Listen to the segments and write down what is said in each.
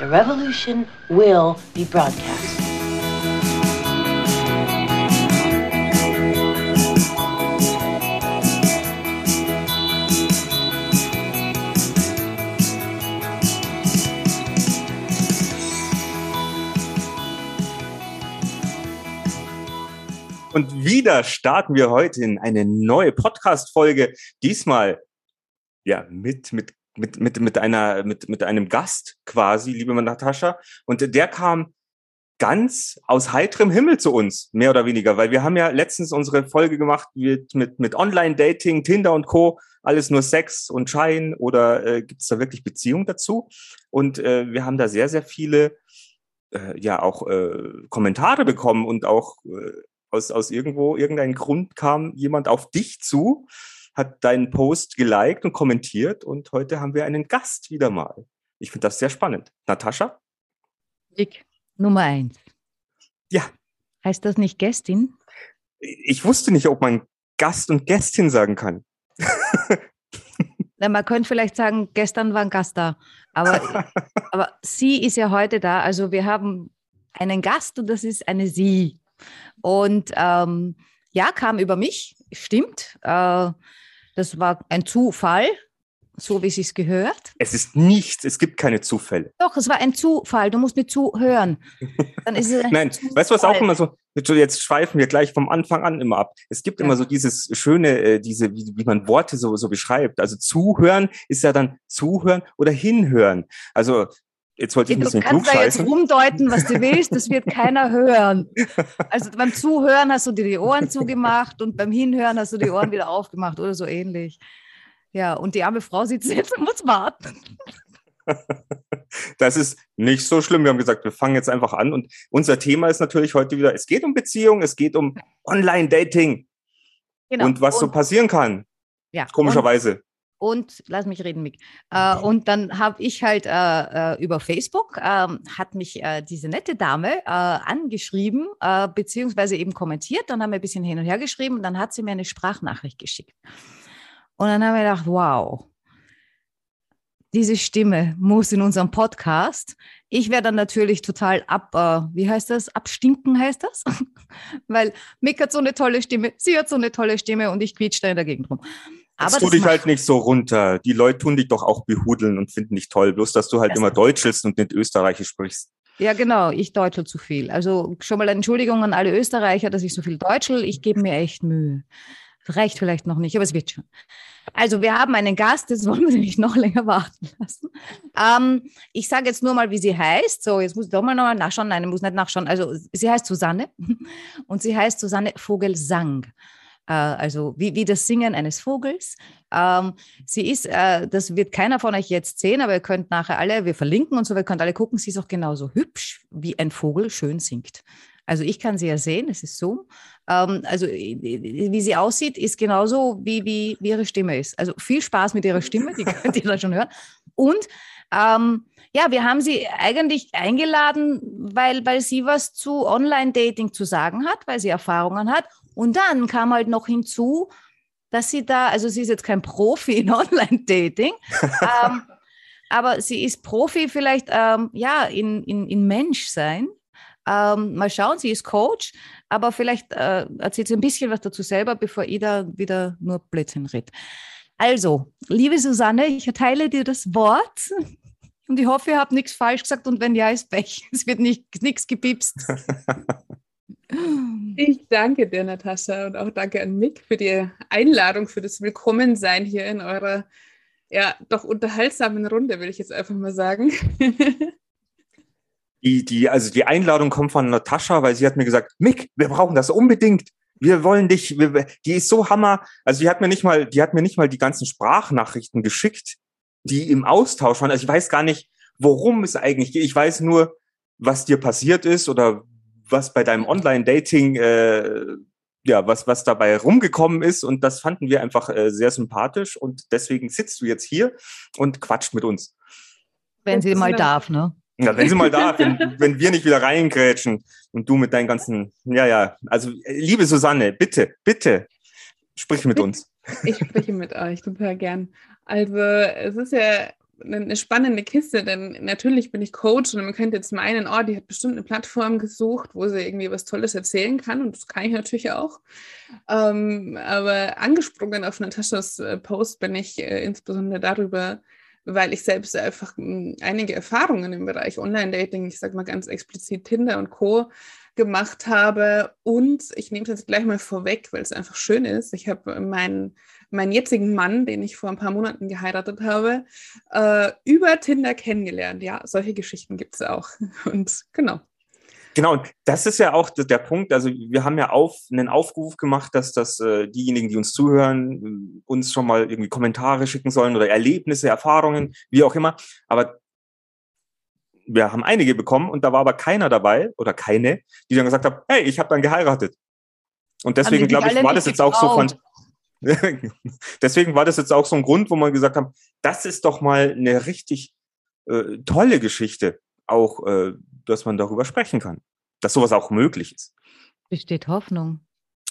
The revolution will be broadcast. Und wieder starten wir heute in eine neue Podcast-Folge. Diesmal ja mit, mit, mit, mit, mit, einer, mit, mit einem Gast quasi, liebe Natascha. Und der kam ganz aus heiterem Himmel zu uns, mehr oder weniger, weil wir haben ja letztens unsere Folge gemacht mit, mit, mit Online-Dating, Tinder und Co., alles nur Sex und Schein oder äh, gibt es da wirklich Beziehung dazu? Und äh, wir haben da sehr, sehr viele äh, ja auch äh, Kommentare bekommen und auch äh, aus, aus irgendwo, irgendeinem Grund kam jemand auf dich zu, hat deinen Post geliked und kommentiert und heute haben wir einen Gast wieder mal. Ich finde das sehr spannend. Natascha? Dick, Nummer eins. Ja. Heißt das nicht Gästin? Ich wusste nicht, ob man Gast und Gästin sagen kann. Na, man könnte vielleicht sagen, gestern war ein Gast da. Aber, aber sie ist ja heute da. Also wir haben einen Gast und das ist eine Sie. Und ähm, ja, kam über mich, stimmt. Äh, das war ein Zufall, so wie es sich gehört. Es ist nichts, es gibt keine Zufälle. Doch, es war ein Zufall, du musst mir zuhören. Dann ist es Nein, Zufall. weißt du, was auch immer so, jetzt schweifen wir gleich vom Anfang an immer ab. Es gibt ja. immer so dieses schöne, äh, diese, wie, wie man Worte so, so beschreibt. Also zuhören ist ja dann zuhören oder hinhören. Also Jetzt wollte ich ein bisschen Du kannst da jetzt rumdeuten, was du willst, das wird keiner hören. Also beim Zuhören hast du dir die Ohren zugemacht und beim Hinhören hast du die Ohren wieder aufgemacht oder so ähnlich. Ja, und die arme Frau sitzt jetzt und muss warten. Das ist nicht so schlimm. Wir haben gesagt, wir fangen jetzt einfach an. Und unser Thema ist natürlich heute wieder, es geht um Beziehung, es geht um Online-Dating. Genau. Und was und, so passieren kann. Ja. Komischerweise. Und lass mich reden, Mick. Äh, und dann habe ich halt äh, äh, über Facebook, ähm, hat mich äh, diese nette Dame äh, angeschrieben, äh, beziehungsweise eben kommentiert. Dann haben wir ein bisschen hin und her geschrieben und dann hat sie mir eine Sprachnachricht geschickt. Und dann haben wir gedacht, wow, diese Stimme muss in unserem Podcast. Ich werde dann natürlich total ab, wie heißt das? Abstinken heißt das? Weil Mick hat so eine tolle Stimme, sie hat so eine tolle Stimme und ich quietsche da in der Gegend rum. Aber tu dich halt nicht so runter. Die Leute tun dich doch auch behudeln und finden dich toll. Bloß, dass du halt das immer Deutschelst und nicht Österreichisch sprichst. Ja, genau. Ich deutschel zu viel. Also schon mal Entschuldigung an alle Österreicher, dass ich so viel deutschel. Ich gebe mir echt Mühe. Reicht vielleicht noch nicht, aber es wird schon. Also wir haben einen Gast, das wollen wir nämlich noch länger warten lassen. Ähm, ich sage jetzt nur mal, wie sie heißt. So, jetzt muss ich doch mal noch nachschauen. Nein, ich muss nicht nachschauen. Also sie heißt Susanne und sie heißt Susanne Vogelsang. Äh, also wie, wie das Singen eines Vogels. Ähm, sie ist, äh, das wird keiner von euch jetzt sehen, aber ihr könnt nachher alle, wir verlinken und so, ihr könnt alle gucken, sie ist auch genauso hübsch, wie ein Vogel schön singt. Also ich kann sie ja sehen, es ist so. Ähm, also wie sie aussieht, ist genauso wie, wie, wie ihre Stimme ist. Also viel Spaß mit ihrer Stimme, die könnt ihr dann schon hören. Und ähm, ja, wir haben sie eigentlich eingeladen, weil, weil sie was zu Online-Dating zu sagen hat, weil sie Erfahrungen hat und dann kam halt noch hinzu, dass sie da, also sie ist jetzt kein Profi in Online-Dating, ähm, aber sie ist Profi vielleicht, ähm, ja, in, in, in Menschsein. Ähm, mal schauen, sie ist Coach, aber vielleicht äh, erzählt sie ein bisschen was dazu selber, bevor ich da wieder nur Blödsinn rede. Also, liebe Susanne, ich erteile dir das Wort und ich hoffe, ihr habt nichts falsch gesagt und wenn ja, ist Pech. Es wird nichts gepipst. Ich danke dir, Natascha, und auch danke an Mick für die Einladung, für das Willkommensein hier in eurer ja doch unterhaltsamen Runde, will ich jetzt einfach mal sagen. Die, die, also die Einladung kommt von Natascha, weil sie hat mir gesagt, Mick, wir brauchen das unbedingt. Wir wollen dich, wir, die ist so hammer. Also die hat mir nicht mal, die hat mir nicht mal die ganzen Sprachnachrichten geschickt, die im Austausch waren. Also ich weiß gar nicht, worum es eigentlich geht. Ich weiß nur, was dir passiert ist oder was bei deinem Online-Dating, äh, ja, was, was dabei rumgekommen ist. Und das fanden wir einfach äh, sehr sympathisch. Und deswegen sitzt du jetzt hier und quatscht mit uns. Wenn sie mal darf, ne? Ja, wenn sie mal darf, wenn, wenn wir nicht wieder reingrätschen und du mit deinen ganzen, ja, ja. Also, liebe Susanne, bitte, bitte, sprich mit uns. Ich spreche mit euch total gern. Also, es ist ja eine spannende Kiste, denn natürlich bin ich Coach und man könnte jetzt meinen, oh, die hat bestimmt eine Plattform gesucht, wo sie irgendwie was Tolles erzählen kann und das kann ich natürlich auch. Ähm, aber angesprungen auf Nataschas äh, Post bin ich äh, insbesondere darüber, weil ich selbst einfach einige Erfahrungen im Bereich Online-Dating, ich sage mal ganz explizit Tinder und Co. gemacht habe. Und ich nehme es jetzt gleich mal vorweg, weil es einfach schön ist. Ich habe meinen, meinen jetzigen Mann, den ich vor ein paar Monaten geheiratet habe, äh, über Tinder kennengelernt. Ja, solche Geschichten gibt es auch. Und genau. Genau, und das ist ja auch der Punkt. Also wir haben ja auf, einen Aufruf gemacht, dass das äh, diejenigen, die uns zuhören, uns schon mal irgendwie Kommentare schicken sollen oder Erlebnisse, Erfahrungen, wie auch immer. Aber wir haben einige bekommen und da war aber keiner dabei oder keine, die dann gesagt haben, hey, ich habe dann geheiratet. Und deswegen glaube ich, war das jetzt auch so von. deswegen war das jetzt auch so ein Grund, wo man gesagt haben, das ist doch mal eine richtig äh, tolle Geschichte auch, äh, dass man darüber sprechen kann, dass sowas auch möglich ist. Besteht Hoffnung.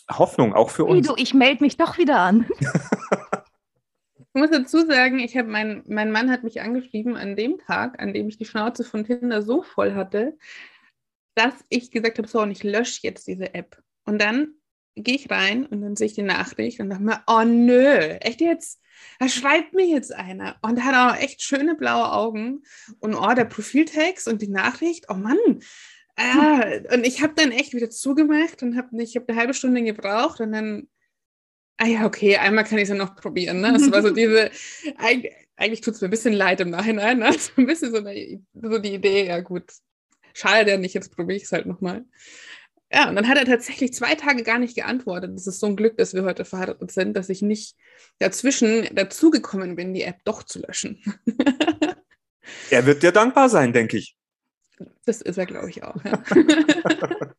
Hoffnung auch für uns. Hey, du, ich melde mich doch wieder an. ich muss dazu sagen, ich habe mein, mein Mann hat mich angeschrieben an dem Tag, an dem ich die Schnauze von Tinder so voll hatte, dass ich gesagt habe, so, und ich lösche jetzt diese App. Und dann gehe ich rein und dann sehe ich die Nachricht und dachte mir, oh nö, echt jetzt? Da schreibt mir jetzt einer und hat auch echt schöne blaue Augen und oh, der Profiltext und die Nachricht, oh Mann. Äh, und ich habe dann echt wieder zugemacht und habe ich habe eine halbe Stunde gebraucht und dann, ah ja, okay, einmal kann ich es ja noch probieren. Ne? Das war so diese, eigentlich, eigentlich tut es mir ein bisschen leid im Nachhinein, ne? so ein bisschen so, eine, so die Idee, ja gut, schade ja nicht, jetzt probiere ich es halt nochmal. Ja, und dann hat er tatsächlich zwei Tage gar nicht geantwortet. Das ist so ein Glück, dass wir heute verheiratet sind, dass ich nicht dazwischen dazugekommen bin, die App doch zu löschen. er wird dir dankbar sein, denke ich. Das ist er, glaube ich, auch. Ja.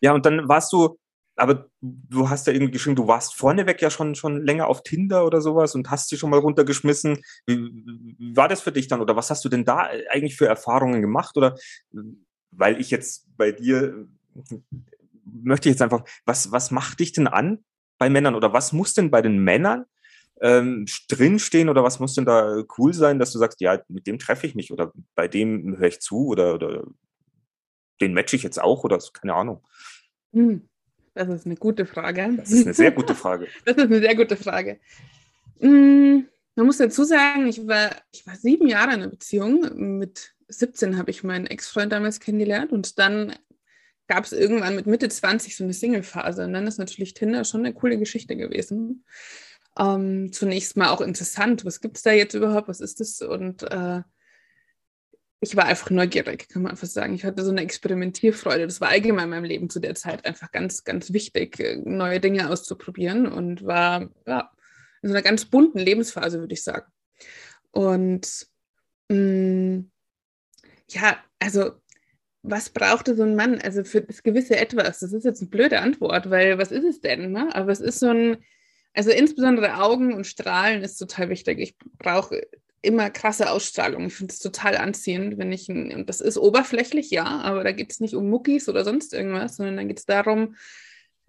ja, und dann warst du, aber du hast ja irgendwie geschrieben, du warst vorneweg ja schon, schon länger auf Tinder oder sowas und hast sie schon mal runtergeschmissen. Wie, wie war das für dich dann? Oder was hast du denn da eigentlich für Erfahrungen gemacht? Oder weil ich jetzt bei dir möchte ich jetzt einfach, was, was macht dich denn an bei Männern oder was muss denn bei den Männern ähm, drinstehen oder was muss denn da cool sein, dass du sagst, ja, mit dem treffe ich mich oder bei dem höre ich zu oder, oder den matche ich jetzt auch oder keine Ahnung. Hm, das ist eine gute Frage. Das ist eine sehr gute Frage. das ist eine sehr gute Frage. Hm, man muss dazu sagen, ich war, ich war sieben Jahre in einer Beziehung mit 17 habe ich meinen Ex-Freund damals kennengelernt und dann gab es irgendwann mit Mitte 20 so eine Single-Phase. Und dann ist natürlich Tinder schon eine coole Geschichte gewesen. Ähm, zunächst mal auch interessant, was gibt es da jetzt überhaupt, was ist das? Und äh, ich war einfach neugierig, kann man einfach sagen. Ich hatte so eine Experimentierfreude. Das war allgemein in meinem Leben zu der Zeit einfach ganz, ganz wichtig, äh, neue Dinge auszuprobieren und war ja, in so einer ganz bunten Lebensphase, würde ich sagen. Und mh, mm, ja, also was brauchte so ein Mann? Also für das gewisse Etwas, das ist jetzt eine blöde Antwort, weil was ist es denn? Ne? Aber es ist so ein, also insbesondere Augen und Strahlen ist total wichtig. Ich brauche immer krasse Ausstrahlung. Ich finde es total anziehend, wenn ich, und das ist oberflächlich, ja, aber da geht es nicht um Muckis oder sonst irgendwas, sondern da geht es darum,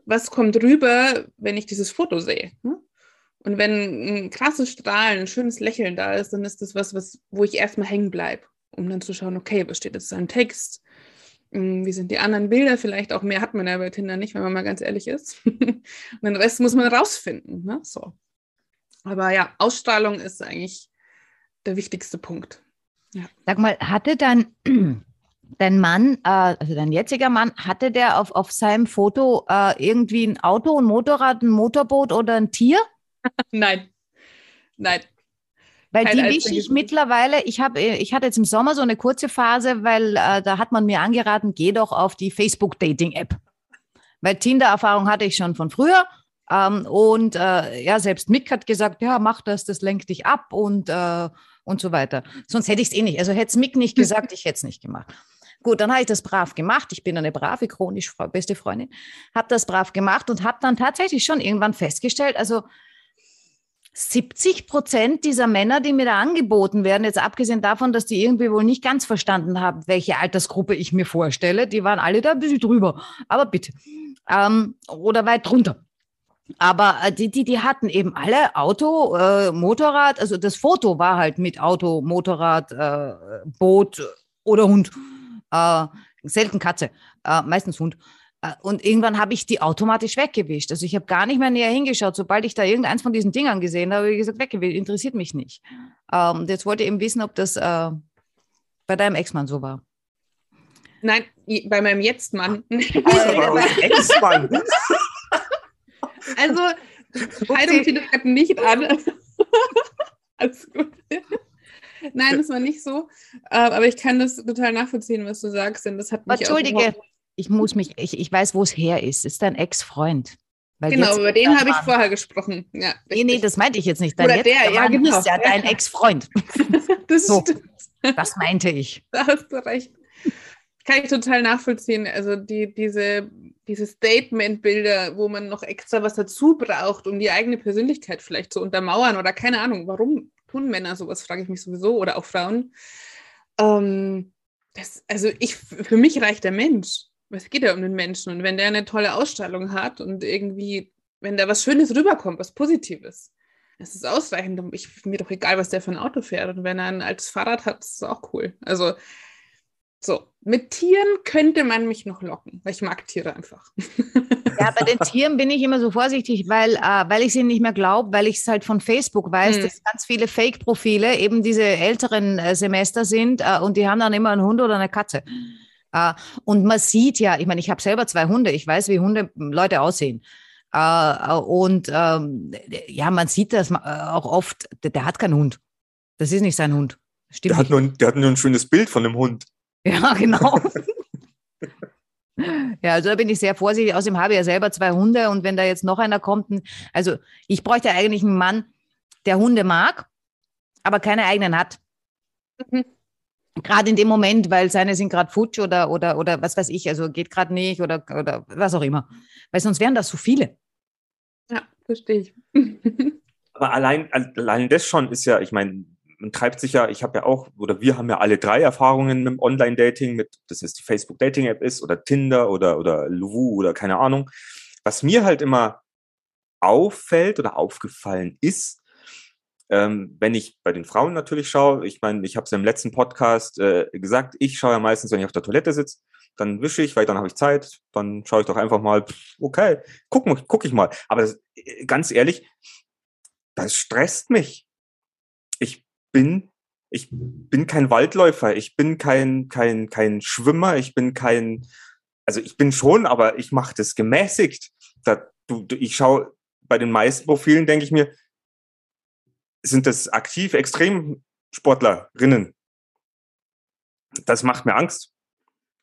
was kommt rüber, wenn ich dieses Foto sehe. Ne? Und wenn ein krasses Strahlen, ein schönes Lächeln da ist, dann ist das was, was wo ich erstmal hängen bleibe um dann zu schauen, okay, was steht jetzt im Text? Hm, wie sind die anderen Bilder? Vielleicht auch mehr hat man ja bei Tinder nicht, wenn man mal ganz ehrlich ist. Und den Rest muss man rausfinden. Ne? So. Aber ja, Ausstrahlung ist eigentlich der wichtigste Punkt. Ja. Sag mal, hatte dein, dein Mann, äh, also dein jetziger Mann, hatte der auf, auf seinem Foto äh, irgendwie ein Auto, ein Motorrad, ein Motorboot oder ein Tier? Nein. Nein, weil die wische ich mittlerweile, ich habe, ich hatte jetzt im Sommer so eine kurze Phase, weil äh, da hat man mir angeraten, geh doch auf die Facebook-Dating-App. Weil Tinder-Erfahrung hatte ich schon von früher. Ähm, und äh, ja, selbst Mick hat gesagt, ja, mach das, das lenkt dich ab und, äh, und so weiter. Sonst hätte ich es eh nicht. Also hätte es Mick nicht gesagt, ich hätte es nicht gemacht. Gut, dann habe ich das brav gemacht. Ich bin eine brave, chronisch beste Freundin. Habe das brav gemacht und habe dann tatsächlich schon irgendwann festgestellt, also 70 Prozent dieser Männer, die mir da angeboten werden, jetzt abgesehen davon, dass die irgendwie wohl nicht ganz verstanden haben, welche Altersgruppe ich mir vorstelle, die waren alle da ein bisschen drüber. Aber bitte. Ähm, oder weit drunter. Aber äh, die, die, die hatten eben alle Auto, äh, Motorrad, also das Foto war halt mit Auto, Motorrad, äh, Boot oder Hund. Äh, selten Katze, äh, meistens Hund. Äh, Und irgendwann habe ich die automatisch weggewischt. Also ich habe gar nicht mehr näher hingeschaut. Sobald ich da irgendeins von diesen Dingern gesehen habe, habe ich gesagt, weggewischt, interessiert mich nicht. Ähm, jetzt wollte ich eben wissen, ob das äh, bei deinem Ex-Mann so war. Nein, bei meinem Jetzt-Mann. Aber Ex-Mann. Also, Scheidung gerade nicht an. Alles gut. Nein, das war nicht so. Äh, Aber ich kann das total nachvollziehen, was du sagst, denn das hat mich auch Entschuldige, überhaupt- ich muss mich, ich, ich weiß, wo es her ist. Ist dein Ex-Freund. Genau, über den habe ich vorher gesprochen. Ja, Nee, nee, das meinte ich jetzt nicht. Dein Oder der, ja, genau. ist ja dein. Ex-Freund. das so. stimmt. Das meinte ich. Da hast du recht. Kann ich total nachvollziehen. Also die, diese, diese Statement-Bilder, wo man noch extra was dazu braucht, um die eigene Persönlichkeit vielleicht zu untermauern oder keine Ahnung, warum tun Männer sowas, frage ich mich sowieso, oder auch Frauen. Ähm, das, also ich, für mich reicht der Mensch. Es geht ja um den Menschen. Und wenn der eine tolle Ausstrahlung hat und irgendwie, wenn da was Schönes rüberkommt, was Positives, das ist ausreichend. Ich, mir doch egal, was der für ein Auto fährt. Und wenn er ein altes Fahrrad hat, ist es auch cool. Also, so. Mit Tieren könnte man mich noch locken, weil ich mag Tiere einfach. Ja, bei den Tieren bin ich immer so vorsichtig, weil, äh, weil ich sie nicht mehr glaube, weil ich es halt von Facebook weiß, Hm. dass ganz viele Fake-Profile eben diese älteren äh, Semester sind äh, und die haben dann immer einen Hund oder eine Katze. Äh, und man sieht ja, ich meine, ich habe selber zwei Hunde, ich weiß, wie Hunde Leute aussehen. Äh, und ähm, ja, man sieht das äh, auch oft, der, der hat keinen Hund. Das ist nicht sein Hund. Stimmt Der hat, nicht. nur, ein- der hat nur ein schönes Bild von einem Hund. Ja, genau. ja, also da bin ich sehr vorsichtig. Außerdem habe ich ja selber zwei Hunde und wenn da jetzt noch einer kommt, also ich bräuchte eigentlich einen Mann, der Hunde mag, aber keine eigenen hat. Mhm. Gerade in dem Moment, weil seine sind gerade futsch oder, oder, oder was weiß ich, also geht gerade nicht oder, oder was auch immer. Weil sonst wären das so viele. Ja, verstehe ich. Aber allein, allein das schon ist ja, ich meine, man treibt sich ja, ich habe ja auch, oder wir haben ja alle drei Erfahrungen mit dem Online-Dating, mit, das jetzt die Facebook-Dating-App ist oder Tinder oder, oder Luvu oder keine Ahnung. Was mir halt immer auffällt oder aufgefallen ist, ähm, wenn ich bei den Frauen natürlich schaue, ich meine, ich habe es im letzten Podcast äh, gesagt, ich schaue ja meistens, wenn ich auf der Toilette sitze, dann wische ich, weil dann habe ich Zeit, dann schaue ich doch einfach mal, okay, guck, guck ich mal. Aber das, äh, ganz ehrlich, das stresst mich. Ich bin, ich bin kein Waldläufer, ich bin kein, kein, kein Schwimmer, ich bin kein, also ich bin schon, aber ich mache das gemäßigt. Da, du, du, ich schaue bei den meisten Profilen, denke ich mir, sind das aktiv Extremsportlerinnen. Das macht mir Angst,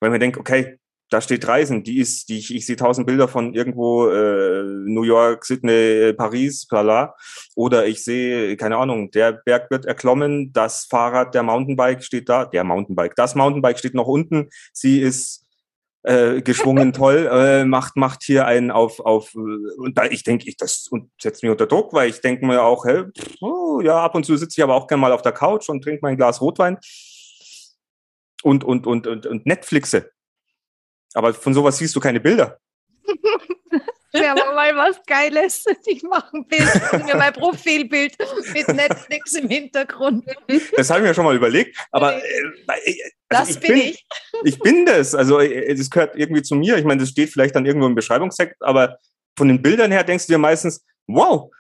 weil mir denke, okay, da steht Reisen, die ist, die ich, ich sehe tausend Bilder von irgendwo äh, New York, Sydney, Paris, bla Oder ich sehe, keine Ahnung, der Berg wird erklommen, das Fahrrad, der Mountainbike steht da, der Mountainbike, das Mountainbike steht noch unten, sie ist äh, geschwungen toll, äh, macht, macht hier einen auf, auf, äh, und da ich denke, ich, das und setzt mich unter Druck, weil ich denke mir auch, hey, oh, ja, ab und zu sitze ich aber auch gerne mal auf der Couch und trinke mein Glas Rotwein und, und, und, und, und Netflixe. Aber von sowas siehst du keine Bilder. Ja, aber mal was Geiles. Ich mache ein Bild, mir mein Profilbild mit Netflix im Hintergrund. Das habe ich mir schon mal überlegt. Aber äh, äh, also Das bin ich. Ich bin das. Also äh, das gehört irgendwie zu mir. Ich meine, das steht vielleicht dann irgendwo im Beschreibungstext, aber von den Bildern her denkst du dir meistens, wow,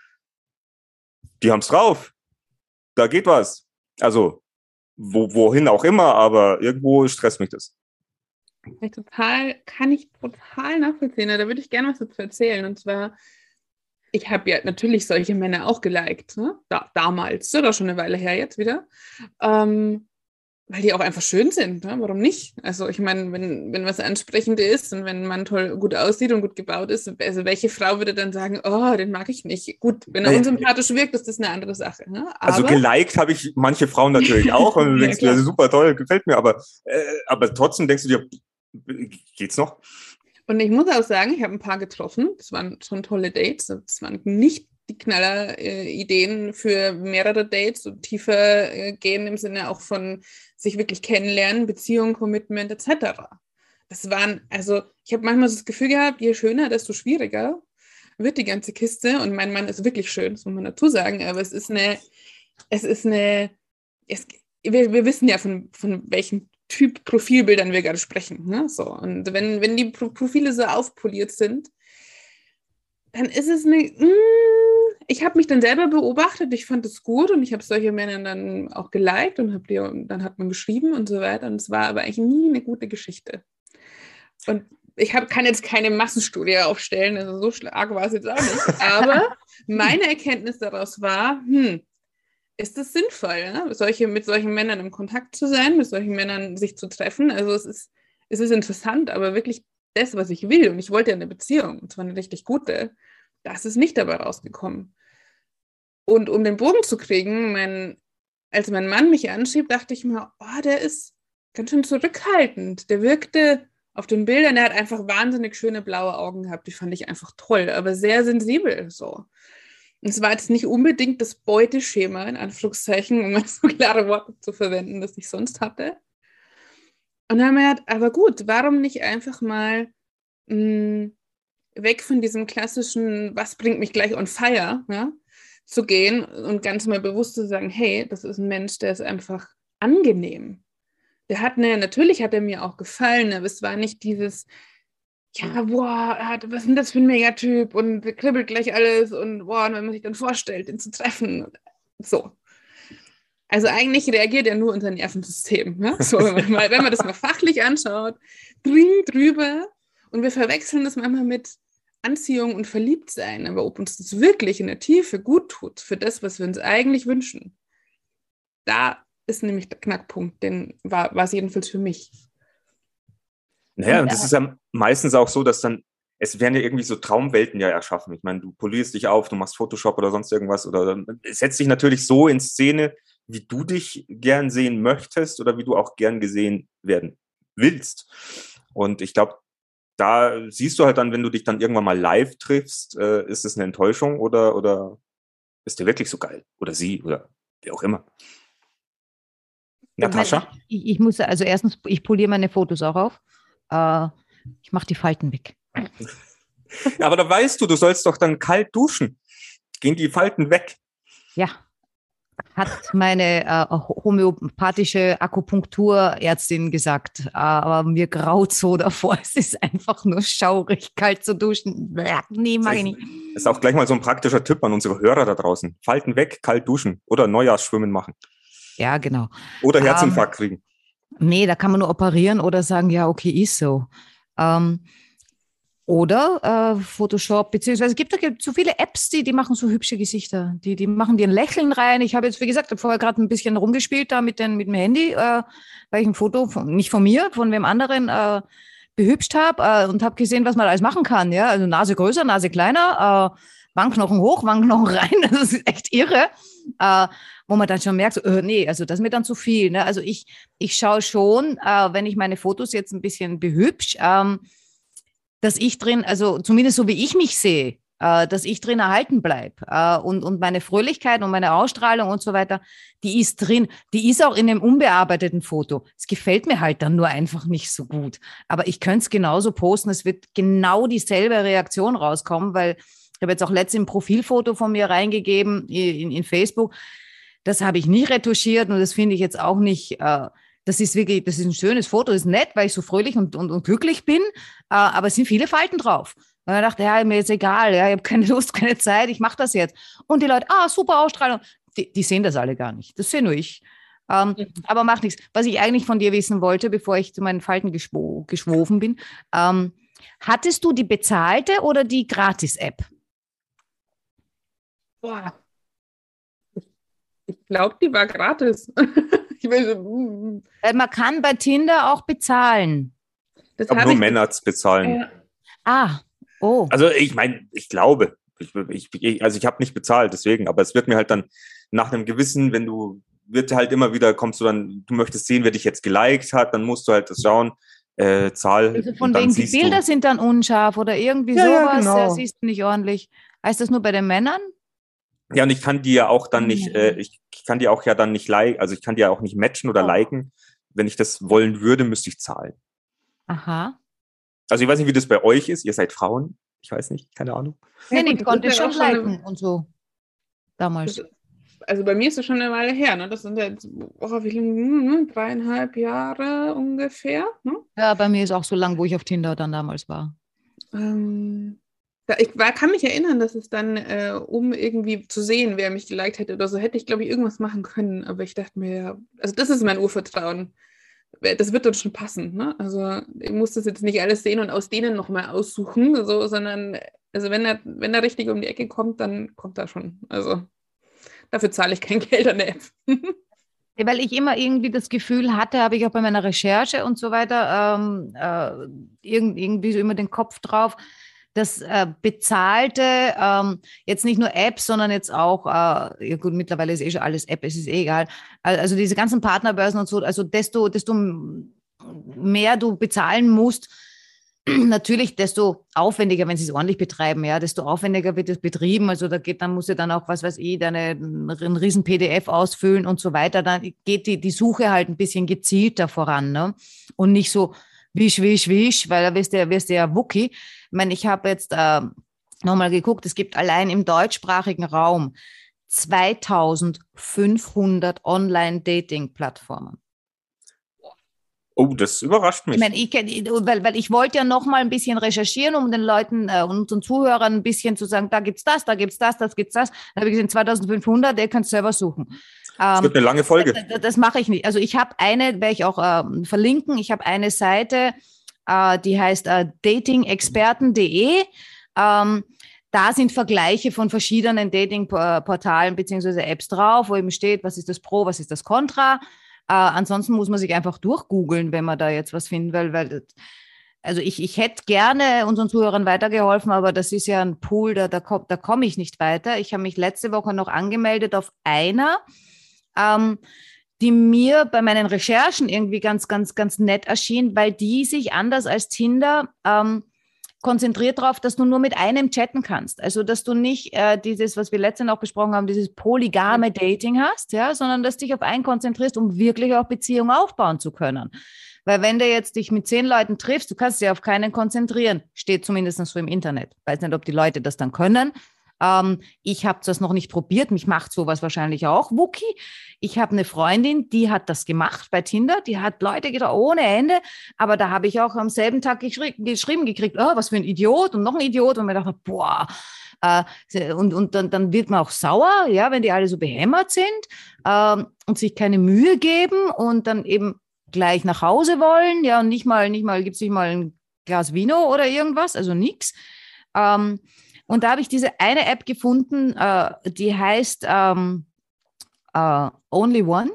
die haben's drauf. Da geht was. Also wo, wohin auch immer, aber irgendwo stresst mich das. Kann ich total, kann ich total nachvollziehen. Da würde ich gerne was dazu erzählen. Und zwar, ich habe ja natürlich solche Männer auch geliked, ne? da, damals, oder schon eine Weile her jetzt wieder. Ähm, weil die auch einfach schön sind. Ne? Warum nicht? Also ich meine, wenn, wenn was ansprechend ist und wenn man toll gut aussieht und gut gebaut ist, also welche Frau würde dann sagen, oh, den mag ich nicht? Gut, wenn er Naja. unsympathisch wirkt, ist das eine andere Sache. Ne? Also Aber- geliked habe ich manche Frauen natürlich auch und du Ja, denkst klar. das ist super toll, gefällt mir, aber, äh, aber trotzdem denkst du dir, geht's noch? Und ich muss auch sagen, ich habe ein paar getroffen. Das waren schon tolle Dates. Das waren nicht die Knaller-Ideen für mehrere Dates und tiefer äh, gehen im Sinne auch von sich wirklich kennenlernen, Beziehung, Commitment etc. Das waren, also ich habe manchmal das Gefühl gehabt, je schöner, desto schwieriger. wird die ganze Kiste und mein Mann ist wirklich schön, das muss man dazu sagen, aber es ist eine, es ist eine, es, wir, wir wissen ja von, von welchen Typ Profilbildern wir gerade sprechen. Ne? So, und wenn, wenn die Profile so aufpoliert sind, dann ist es eine. Mm, ich habe mich dann selber beobachtet, ich fand es gut und ich habe solche Männer dann auch geliked und, die, und dann hat man geschrieben und so weiter. Und es war aber eigentlich nie eine gute Geschichte. Und ich hab, kann jetzt keine Massenstudie aufstellen, also so arg war es jetzt auch nicht. Aber meine Erkenntnis daraus war, hm, ist es sinnvoll, ja? solche, mit solchen Männern im Kontakt zu sein, mit solchen Männern sich zu treffen. Also es ist, es ist interessant, aber wirklich das, was ich will, und ich wollte ja eine Beziehung, und zwar eine richtig gute, das ist nicht dabei rausgekommen. Und um den Bogen zu kriegen, mein, als mein Mann mich anschrieb, dachte ich mir, oh, der ist ganz schön zurückhaltend. Der wirkte auf den Bildern, er hat einfach wahnsinnig schöne blaue Augen gehabt, die fand ich einfach toll, aber sehr sensibel so. Und es war jetzt nicht unbedingt das Beuteschema, in Anführungszeichen, um so klare Worte zu verwenden, das ich sonst hatte. Und dann haben wir gedacht, aber gut, warum nicht einfach mal mh, hm, weg von diesem klassischen, was bringt mich gleich on fire, ja, zu gehen und ganz mal bewusst zu sagen, hey, das ist ein Mensch, der ist einfach angenehm. Der hat, ne, natürlich hat er mir auch gefallen, aber es war nicht dieses, ja, boah, was ist denn das für ein Megatyp und kribbelt gleich alles und boah, und wenn man sich dann vorstellt, den zu treffen. So. Also eigentlich reagiert er nur unser Nervensystem. Ne? So, wenn, man mal, wenn man das mal fachlich anschaut, dringend drüber und wir verwechseln das manchmal mit Anziehung und Verliebtsein. Aber ob uns das wirklich in der Tiefe gut tut, für das, was wir uns eigentlich wünschen, da ist nämlich der Knackpunkt, den war es jedenfalls für mich. Naja, und das ist ja meistens auch so, dass dann, es werden ja irgendwie so Traumwelten ja erschaffen. Ich meine, du polierst dich auf, du machst Photoshop oder sonst irgendwas oder setzt dich natürlich so in Szene, wie du dich gern sehen möchtest oder wie du auch gern gesehen werden willst. Und ich glaube, da siehst du halt dann, wenn du dich dann irgendwann mal live triffst, äh, ist es eine Enttäuschung oder, oder ist der wirklich so geil? Oder sie oder wer auch immer. Natascha? Ich, ich muss, also erstens, ich poliere meine Fotos auch auf äh, ich mache die Falten weg. Ja, aber da weißt du, du sollst doch dann kalt duschen. Gehen die Falten weg? Ja. Hat meine äh, homöopathische Akupunkturärztin gesagt. Aber mir graut so davor. Es ist einfach nur schaurig, kalt zu duschen. Nee, mag ich nicht. Ist auch gleich mal so ein praktischer Tipp an unsere Hörer da draußen. Falten weg, kalt duschen oder Neujahrsschwimmen machen. Ja, genau. Oder Herzinfarkt um, ähm, kriegen. Nee, da kann man nur operieren oder sagen, ja, okay, ist so. Ähm, oder äh, Photoshop, beziehungsweise es gibt da so viele Apps, die, die machen so hübsche Gesichter. Die, die machen dir ein Lächeln rein. Ich habe jetzt, wie gesagt, vorher gerade ein bisschen rumgespielt da mit, den, mit dem Handy, äh, weil ich ein Foto, von, nicht von mir, von wem anderen äh, behübscht habe äh, und habe gesehen, was man alles machen kann. Ja, Also Nase größer, Nase kleiner, äh, Wangenknochen hoch, Wangenknochen rein. Das ist echt irre. Äh, wo man dann schon merkt, so, äh, nee, also das ist mir dann zu viel. Ne? Also ich, ich schaue schon, äh, wenn ich meine Fotos jetzt ein bisschen behübsch, ähm, dass ich drin, also zumindest so wie ich mich sehe, äh, dass ich drin erhalten bleibe. Äh, und, und meine Fröhlichkeit und meine Ausstrahlung und so weiter, die ist drin. Die ist auch in dem unbearbeiteten Foto. Es gefällt mir halt dann nur einfach nicht so gut. Aber ich könnte es genauso posten. Es wird genau dieselbe Reaktion rauskommen, weil ich habe jetzt auch letztens ein Profilfoto von mir reingegeben in, in Facebook. Das habe ich nicht retuschiert und das finde ich jetzt auch nicht. Äh, das ist wirklich, das ist ein schönes Foto, das ist nett, weil ich so fröhlich und, und, und glücklich bin, äh, aber es sind viele Falten drauf. Und ich dachte, ja, mir ist egal, ja, ich habe keine Lust, keine Zeit, ich mache das jetzt. Und die Leute, ah, super Ausstrahlung, die, die sehen das alle gar nicht. Das sehe nur ich. Ähm, mhm. Aber macht nichts. Was ich eigentlich von dir wissen wollte, bevor ich zu meinen Falten geschwo geschwofen bin, ähm, hattest du die bezahlte oder die Gratis-App? Boah, ich glaube, die war gratis. ich weiß, mm. Man kann bei Tinder auch bezahlen. Das Aber nur ich Männer bezahlen. Äh, ah, oh. Also ich meine, ich glaube, ich, ich, also ich habe nicht bezahlt, deswegen, aber es wird mir halt dann nach einem gewissen, wenn du, wird halt immer wieder, kommst du dann, du möchtest sehen, wer dich jetzt geliked hat, dann musst du halt das schauen, äh, Zahl. Also von wegen, die Bilder du, sind dann unscharf oder irgendwie ja, sowas, ja, genau. siehst du nicht ordentlich. Heißt das nur bei den Männern? Ja, und ich kann die ja auch dann nicht, äh, ich kann die auch ja dann nicht liken, also ich kann die ja auch nicht matchen oder oh. liken. Wenn ich das wollen würde, müsste ich zahlen. Aha. Also ich weiß nicht, wie das bei euch ist, ihr seid Frauen. Ich weiß nicht, keine Ahnung. Nee, nee, ich konnte schon liken und so. Damals. Das- Also bei mir ist das schon eine Weile her, ne? Das sind jetzt oh, wie lange? Dreieinhalb Jahre ungefähr. Ne? Ja, bei mir ist auch so lang, wo ich auf Tinder dann damals war. Ähm, ich kann mich erinnern, dass es dann, äh, um irgendwie zu sehen, wer mich geliked hätte oder so, hätte ich, glaube ich, irgendwas machen können. Aber ich dachte mir, ja, also das ist mein Urvertrauen. Wer- Das wird dann schon passen. Ne? Also ich muss das jetzt nicht alles sehen und aus denen nochmal aussuchen, so, sondern also wenn er, wenn er richtig um die Ecke kommt, dann kommt er schon. Also dafür zahle ich kein Geld an der App. Weil ich immer irgendwie das Gefühl hatte, habe ich auch bei meiner Recherche und so weiter, ähm, äh, irgend, irgendwie so immer den Kopf drauf, dass äh, bezahlte, ähm, jetzt nicht nur Apps, sondern jetzt auch, äh, ja gut, mittlerweile ist eh schon alles App, es ist eh egal. Al- Also diese ganzen Partnerbörsen und so, also desto, desto mehr du bezahlen musst, natürlich, desto aufwendiger, wenn sie es ordentlich betreiben, ja, desto aufwendiger wird es betrieben. Also da geht, dann muss ja dann auch, was weiß ich, deine, ein riesen PDF ausfüllen und so weiter. Dann geht die, die Suche halt ein bisschen gezielter voran, ne? Und nicht so wisch, wisch, wisch, weil da wirst du, ja- wirst du ja Wookie. Ich meine, ich habe jetzt äh, nochmal geguckt, es gibt allein im deutschsprachigen Raum 2500 Online-Dating-Plattformen. Oh, das überrascht mich. Ich meine, ich, kenn- weil, weil ich wollte ja noch mal ein bisschen recherchieren, um den Leuten, äh, unseren Zuhörern ein bisschen zu sagen, da gibt's das, da gibt's das, das gibt's das. Dann habe ich gesehen, 2500, ihr könnt selber suchen. Das Ähm, wird eine lange Folge. das, das mache ich nicht. Also ich habe eine, werde ich auch ähm, verlinken, ich habe eine Seite, äh, die heißt äh, datingexperten.de. Ähm, da sind Vergleiche von verschiedenen Dating-Portalen beziehungsweise Apps drauf, wo eben steht, was ist das Pro, was ist das Contra. Äh, ansonsten muss man sich einfach durchgoogeln, wenn man da jetzt was finden will, weil also ich, ich hätte gerne unseren Zuhörern weitergeholfen, aber das ist ja ein Pool, da, da, da komme ich nicht weiter. Ich habe mich letzte Woche noch angemeldet auf einer, ähm, die mir bei meinen Recherchen irgendwie ganz, ganz, ganz nett erschien, weil die sich anders als Tinder ähm, konzentriert darauf, dass du nur mit einem chatten kannst. Also, dass du nicht äh, dieses, was wir letztens auch besprochen haben, dieses polygame Dating hast, ja, sondern dass du dich auf einen konzentrierst, um wirklich auch Beziehungen aufbauen zu können. Weil wenn du jetzt dich mit zehn Leuten triffst, du kannst dich auf keinen konzentrieren, steht zumindest so im Internet. Weiß nicht, ob die Leute das dann können. Ähm, ich habe das noch nicht probiert, mich macht sowas wahrscheinlich auch Wookie. Ich habe eine Freundin, die hat das gemacht bei Tinder, die hat Leute getroffen ohne Ende, aber da habe ich auch am selben Tag geschri geschrieben gekriegt, oh, was für ein Idiot und noch ein Idiot und mir dachte, boah, äh, und, und dann, dann wird man auch sauer, ja, wenn die alle so behämmert sind ähm, und sich keine Mühe geben und dann eben gleich nach Hause wollen, ja, und nicht mal, nicht mal, gibt es nicht mal ein Glas Vino oder irgendwas, also nix. Ähm, und da habe ich diese eine App gefunden, äh, die heißt ähm, äh, Only One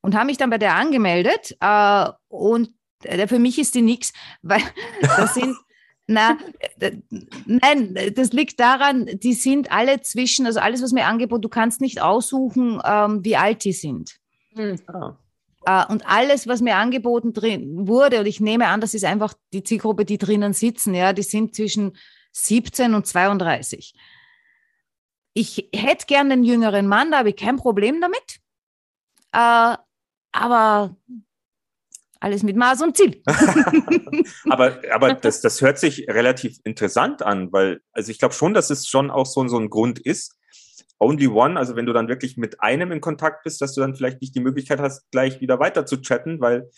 und habe mich dann bei der angemeldet äh, und äh, für mich ist die nix, weil das sind na, nein, das liegt daran, die sind alle zwischen, also alles, was mir angeboten, du kannst nicht aussuchen, ähm, wie alt die sind. Ah. Äh, und alles, was mir angeboten drin wurde, und ich nehme an, das ist einfach die Zielgruppe, die drinnen sitzen, ja, die sind zwischen 17 und 32. Ich hätte gern einen jüngeren Mann, da habe ich kein Problem damit. Äh, aber alles mit Maß und Ziel. aber aber das, das hört sich relativ interessant an, weil, also ich glaube schon, dass es schon auch so, so ein Grund ist. Only one, also wenn du dann wirklich mit einem in Kontakt bist, dass du dann vielleicht nicht die Möglichkeit hast, gleich wieder weiter zu chatten, weil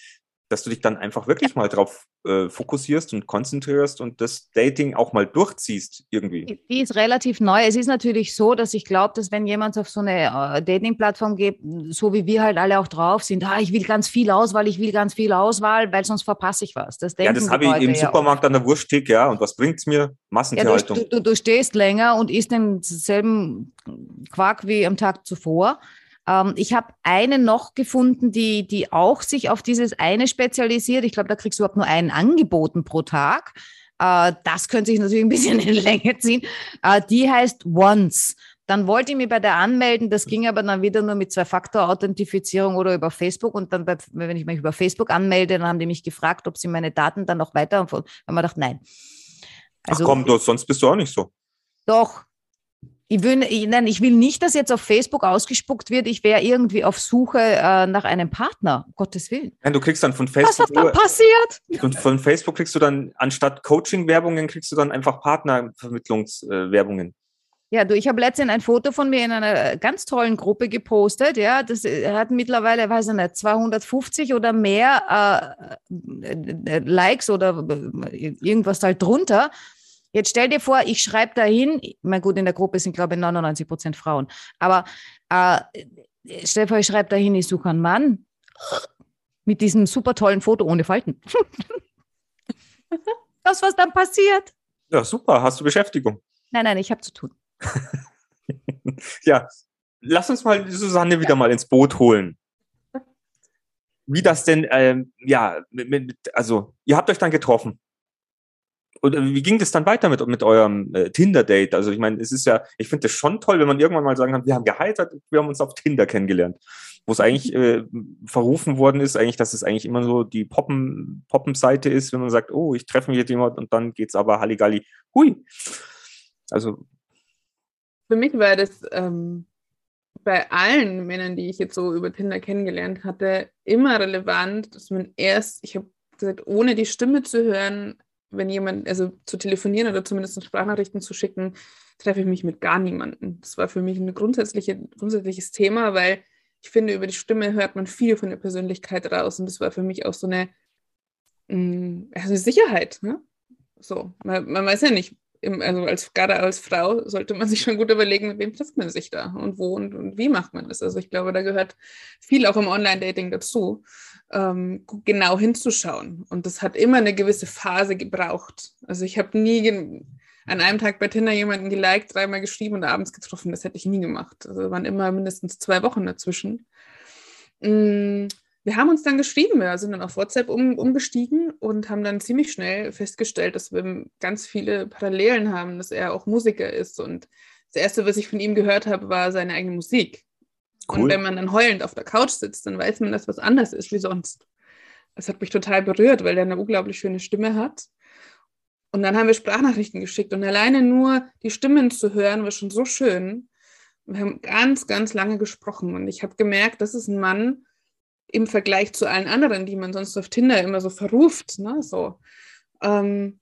dass du dich dann einfach wirklich mal drauf äh, fokussierst und konzentrierst und das Dating auch mal durchziehst irgendwie. Die- ist relativ neu. Es ist natürlich so, dass ich glaube, dass wenn jemand auf so eine äh, Dating-Plattform geht, so wie wir halt alle auch drauf sind, ah, ich will ganz viel Auswahl, ich will ganz viel Auswahl, weil sonst verpasse ich was. Das Ja, das habe ich im ja Supermarkt an der Wursttheke, ja. Und was bringt's mir? Ja, du, Massentierhaltung. du, du, du stehst länger und isst denselben Quark wie am Tag zuvor. Ähm, ich habe eine noch gefunden, die, die auch sich auf dieses eine spezialisiert. Ich glaube, da kriegst du überhaupt nur einen angeboten pro Tag. Äh, das könnte sich natürlich ein bisschen in Länge ziehen. Äh, die heißt Once. Dann wollte ich mich bei der anmelden, das ging aber dann wieder nur mit Zwei-Faktor-Authentifizierung oder über Facebook. Und dann, bei, wenn ich mich über Facebook anmelde, dann haben die mich gefragt, ob sie meine Daten dann noch weiter. Und man dachte, nein. Also Ach komm, du, sonst bist du auch nicht so. doch. Ich will, ich, nein, ich will nicht, dass jetzt auf Facebook ausgespuckt wird, ich wäre irgendwie auf Suche äh, nach einem Partner. Um Gottes Willen. Nein, du kriegst dann von Was Facebook, hat da nur- passiert? von, von Facebook kriegst du dann anstatt Coaching-Werbungen, kriegst du dann einfach Partnervermittlungswerbungen. Ja, du, ich habe letztens ein Foto von mir in einer ganz tollen Gruppe gepostet. Ja, das äh, hat mittlerweile, weiß ich nicht, 250 oder mehr äh, äh, Likes oder äh, irgendwas halt drunter. Jetzt stell dir vor, ich schreibe dahin, na gut, in der Gruppe sind, glaube ich, 99 Prozent Frauen, aber äh, stell dir vor, ich schreibe dahin, ich suche einen Mann mit diesem super tollen Foto ohne Falten. das, was dann passiert. Ja, super, hast du Beschäftigung. Nein, nein, ich habe zu tun. Ja, lass uns mal die Susanne wieder mal ins Boot holen. Wie das denn, ähm, ja, mit, also ihr habt euch dann getroffen. Und äh, wie ging das dann weiter mit, mit eurem äh, Tinder-Date? Also ich meine, es ist ja, ich finde es schon toll, wenn man irgendwann mal sagen kann, wir haben geheiratet, wir haben uns auf Tinder kennengelernt. Wo es eigentlich äh, verrufen worden ist, eigentlich, dass es eigentlich immer so die Poppen, Poppenseite ist, wenn man sagt, oh, ich treffe mich mit jemand und dann geht's aber Halligalli. Hui. Also, Für mich war das ähm, bei allen Männern, die ich jetzt so über Tinder kennengelernt hatte, immer relevant, dass man erst, ich habe gesagt, ohne die Stimme zu hören, wenn jemand, also zu telefonieren oder zumindest Sprachnachrichten zu schicken, treffe ich mich mit gar niemandem. Das war für mich ein grundsätzliche, grundsätzliches Thema, weil ich finde, über die Stimme hört man viel von der Persönlichkeit raus und das war für mich auch so eine, also eine Sicherheit. Ne? So, man, man weiß ja nicht, im, also als, gerade als Frau sollte man sich schon gut überlegen, mit wem trifft man sich da und wo und, und wie macht man das. Also ich glaube, da gehört viel auch im Online-Dating dazu, ähm, genau hinzuschauen. Und das hat immer eine gewisse Phase gebraucht. Also ich habe nie an einem Tag bei Tinder jemanden geliked, dreimal geschrieben und abends getroffen. Das hätte ich nie gemacht. Also waren immer mindestens zwei Wochen dazwischen. Mm, wir haben uns dann geschrieben, wir sind dann auf WhatsApp um, umgestiegen und haben dann ziemlich schnell festgestellt, dass wir ganz viele Parallelen haben, dass er auch Musiker ist. Und das Erste, was ich von ihm gehört habe, war seine eigene Musik. Und Cool. wenn man dann heulend auf der Couch sitzt, dann weiß man, dass was anders ist wie sonst. Das hat mich total berührt, weil er eine unglaublich schöne Stimme hat. Und dann haben wir Sprachnachrichten geschickt und alleine nur die Stimmen zu hören, war schon so schön. Wir haben ganz, ganz lange gesprochen und ich habe gemerkt, das ist ein Mann im Vergleich zu allen anderen, die man sonst auf Tinder immer so verruft, ne? so. Ähm,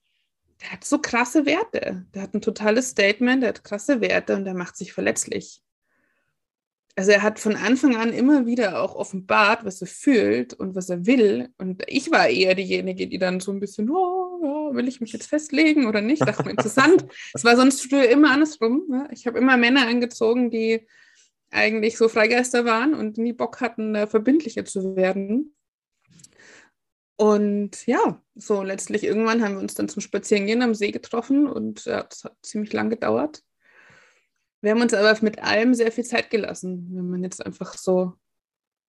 der hat so krasse Werte. Der hat ein totales Statement, der hat krasse Werte und der macht sich verletzlich. Also er hat von Anfang an immer wieder auch offenbart, was er fühlt und was er will. Und ich war eher diejenige, die dann so ein bisschen, oh, ja, will ich mich jetzt festlegen oder nicht? Dachte mir interessant. Es war sonst früher immer andersrum. Ne? Ich habe immer Männer angezogen, die eigentlich so Freigeister waren und nie Bock hatten, da verbindlicher zu werden. Und ja, so letztlich irgendwann haben wir uns dann zum Spazierengehen am See getroffen und ja, das hat ziemlich lang gedauert. Wir haben uns aber mit allem sehr viel Zeit gelassen, wenn man jetzt einfach so,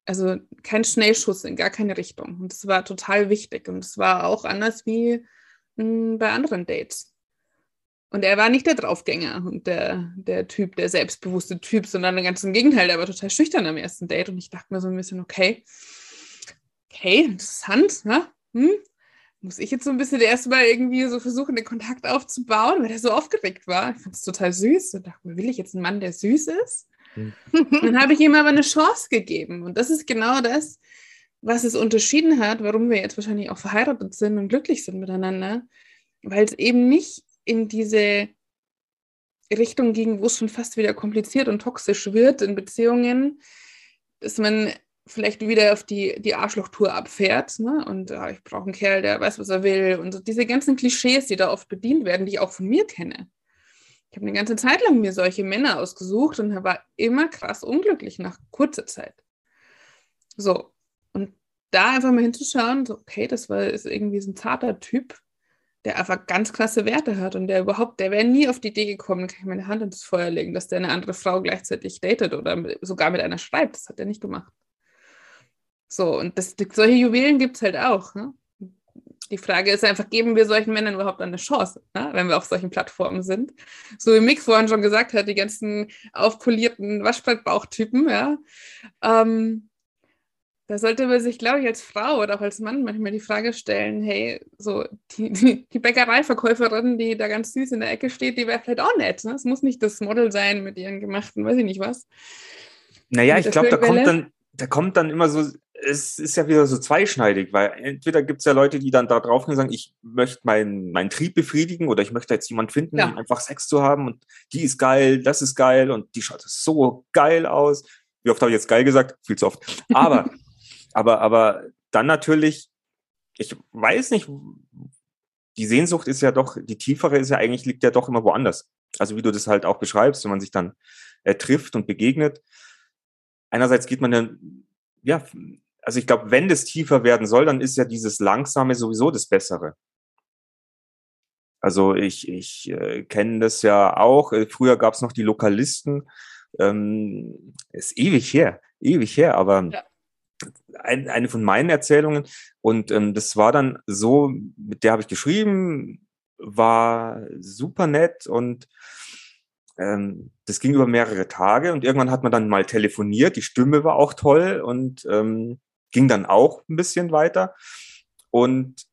also kein Schnellschuss in gar keine Richtung. Und das war total wichtig. Und es war auch anders wie mh, bei anderen Dates. Und er war nicht der Draufgänger und der, der Typ, der selbstbewusste Typ, sondern ganz im Gegenteil, der war total schüchtern am ersten Date. Und ich dachte mir so ein bisschen, okay, okay, interessant, ne? Hm? Muss ich jetzt so ein bisschen erstmal irgendwie so versuchen, den Kontakt aufzubauen, weil der so aufgeregt war. Ich fand es total süß und dachte mir, will ich jetzt einen Mann, der süß ist? Hm. Dann habe ich ihm aber eine Chance gegeben. Und das ist genau das, was es unterschieden hat, warum wir jetzt wahrscheinlich auch verheiratet sind und glücklich sind miteinander, weil es eben nicht in diese Richtung ging, wo es schon fast wieder kompliziert und toxisch wird in Beziehungen, dass man vielleicht wieder auf die, die Arschlochtour abfährt ne? und ja, ich brauche einen Kerl, der weiß, was er will und so diese ganzen Klischees, die da oft bedient werden, die ich auch von mir kenne. Ich habe eine ganze Zeit lang mir solche Männer ausgesucht und war immer krass unglücklich nach kurzer Zeit. So, und da einfach mal hinzuschauen, so, okay, das war ist irgendwie so ein zarter Typ, der einfach ganz klasse Werte hat und der überhaupt, der wäre nie auf die Idee gekommen, kann ich meine Hand ins Feuer legen, dass der eine andere Frau gleichzeitig datet oder sogar mit einer schreibt. Das hat er nicht gemacht. So, und das, solche Juwelen gibt es halt auch. Ne? Die Frage ist einfach, geben wir solchen Männern überhaupt eine Chance, ne? wenn wir auf solchen Plattformen sind? So wie Mick vorhin schon gesagt hat, die ganzen aufpolierten Waschbrettbauchtypen, ja. Ähm, da sollte man sich, glaube ich, als Frau oder auch als Mann manchmal die Frage stellen, hey, so die, die, die Bäckereiverkäuferin, die da ganz süß in der Ecke steht, die wäre vielleicht auch nett. Ne? Es muss nicht das Model sein mit ihren gemachten, weiß ich nicht was. Naja, ich glaube, da kommt dann, da kommt dann immer so, es ist ja wieder so zweischneidig, weil entweder gibt es ja Leute, die dann da drauf gehen und sagen, ich möchte meinen mein Trieb befriedigen oder ich möchte jetzt jemanden finden, ja. einfach Sex zu haben und die ist geil, das ist geil und die schaut so geil aus. Wie oft habe ich jetzt geil gesagt? Viel zu oft. Aber, aber, aber dann natürlich, ich weiß nicht, die Sehnsucht ist ja doch, die tiefere ist ja eigentlich, liegt ja doch immer woanders. Also wie du das halt auch beschreibst, wenn man sich dann äh, trifft und begegnet. Einerseits geht man dann, ja, also ich glaube, wenn das tiefer werden soll, dann ist ja dieses Langsame sowieso das Bessere. Also ich, ich äh, kenne das ja auch. Äh, früher gab es noch die Lokalisten. Ähm, ist ewig her, ewig her, aber ja. Ein, eine von meinen Erzählungen. Und ähm, das war dann so, mit der habe ich geschrieben, war super nett und ähm, das ging über mehrere Tage und irgendwann hat man dann mal telefoniert. Die Stimme war auch toll und ähm, ging dann auch ein bisschen weiter. Und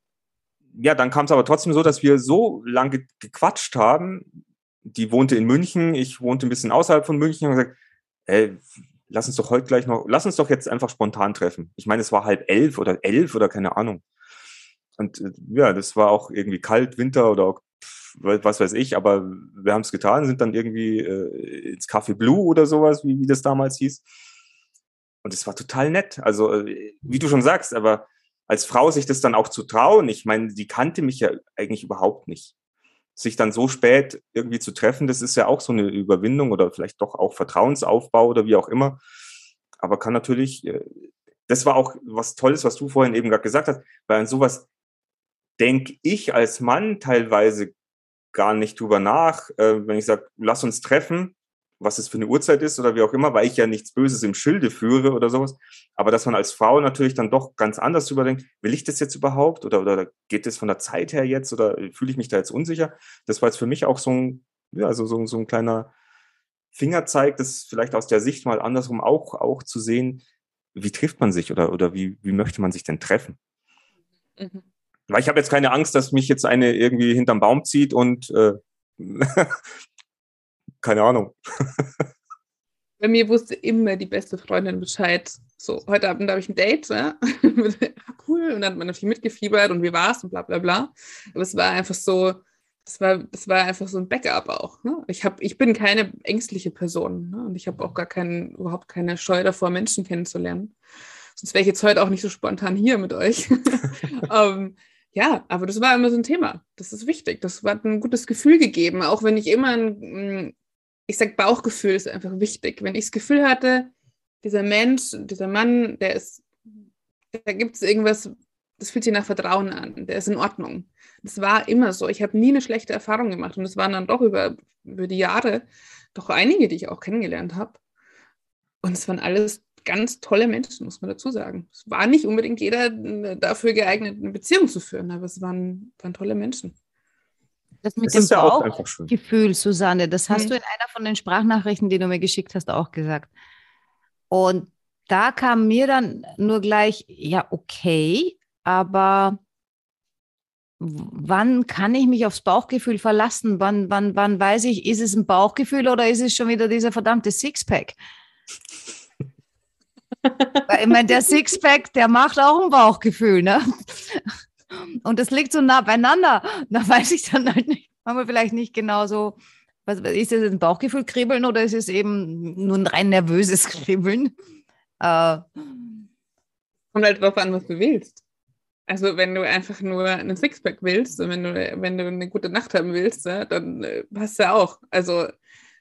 ja, dann kam es aber trotzdem so, dass wir so lange gequatscht haben. Die wohnte in München, ich wohnte ein bisschen außerhalb von München und gesagt, ey, lass uns doch heute gleich noch, lass uns doch jetzt einfach spontan treffen. Ich meine, es war halb elf oder elf oder keine Ahnung. Und äh, ja, das war auch irgendwie kalt, Winter oder was weiß ich, aber wir haben es getan, sind dann irgendwie äh, ins Café Blue oder sowas, wie, wie das damals hieß. Und es war total nett. Also, äh, wie du schon sagst, aber als Frau sich das dann auch zu trauen, ich meine, die kannte mich ja eigentlich überhaupt nicht. Sich dann so spät irgendwie zu treffen, das ist ja auch so eine Überwindung oder vielleicht doch auch Vertrauensaufbau oder wie auch immer. Aber kann natürlich, äh, das war auch was Tolles, was du vorhin eben gerade gesagt hast, weil an sowas denke ich als Mann teilweise gar nicht drüber nach, äh, wenn ich sage, lass uns treffen, was es für eine Uhrzeit ist oder wie auch immer, weil ich ja nichts Böses im Schilde führe oder sowas. Aber dass man als Frau natürlich dann doch ganz anders drüber denkt, will ich das jetzt überhaupt oder, oder geht das von der Zeit her jetzt oder fühle ich mich da jetzt unsicher? Das war jetzt für mich auch so ein, ja, also so, so ein kleiner Fingerzeig, das vielleicht aus der Sicht mal andersrum auch, auch zu sehen, wie trifft man sich oder, oder wie, wie möchte man sich denn treffen? Mhm. Weil ich habe jetzt keine Angst, dass mich jetzt eine irgendwie hinterm Baum zieht und äh, keine Ahnung. Bei mir wusste immer die beste Freundin Bescheid. So, heute Abend habe ich ein Date, ne? Ah, cool. Und dann hat man natürlich mitgefiebert und wie war es und bla bla bla. Aber es war einfach so, das war, das war einfach so ein Backup auch. Ne? Ich, hab, ich bin keine ängstliche Person ne? und ich habe auch gar keinen, überhaupt keine Scheu davor, Menschen kennenzulernen. Sonst wäre ich jetzt heute auch nicht so spontan hier mit euch. um, ähm, ja, aber das war immer so ein Thema. Das ist wichtig. Das hat ein gutes Gefühl gegeben, auch wenn ich immer ein, ich sage, Bauchgefühl ist einfach wichtig. Wenn ich das Gefühl hatte, dieser Mensch, dieser Mann, der ist, da gibt es irgendwas, das fühlt sich nach Vertrauen an, der ist in Ordnung. Das war immer so. Ich habe nie eine schlechte Erfahrung gemacht und es waren dann doch über, über die Jahre doch einige, die ich auch kennengelernt habe. Und es waren alles ganz tolle Menschen, muss man dazu sagen. Es war nicht unbedingt jeder dafür geeignet, eine Beziehung zu führen, aber es waren, waren tolle Menschen. Das mit das dem Bauchgefühl, Susanne, das hast mhm. du in einer von den Sprachnachrichten, die du mir geschickt hast, auch gesagt. Und da kam mir dann nur gleich, ja, okay, aber wann kann ich mich aufs Bauchgefühl verlassen? Wann, wann, wann weiß ich, ist es ein Bauchgefühl oder ist es schon wieder dieser verdammte Sixpack? Weil, ich meine, der Sixpack, der macht auch ein Bauchgefühl, ne? Und das liegt so nah beieinander. Da weiß ich dann halt nicht, haben wir vielleicht nicht genau so, was, ist das ein Bauchgefühl kribbeln oder ist es eben nur ein rein nervöses Kribbeln? Äh, Kommt halt drauf an, was du willst. Also wenn du einfach nur einen Sixpack willst und wenn du, wenn du eine gute Nacht haben willst, ja, dann äh, passt ja auch. Also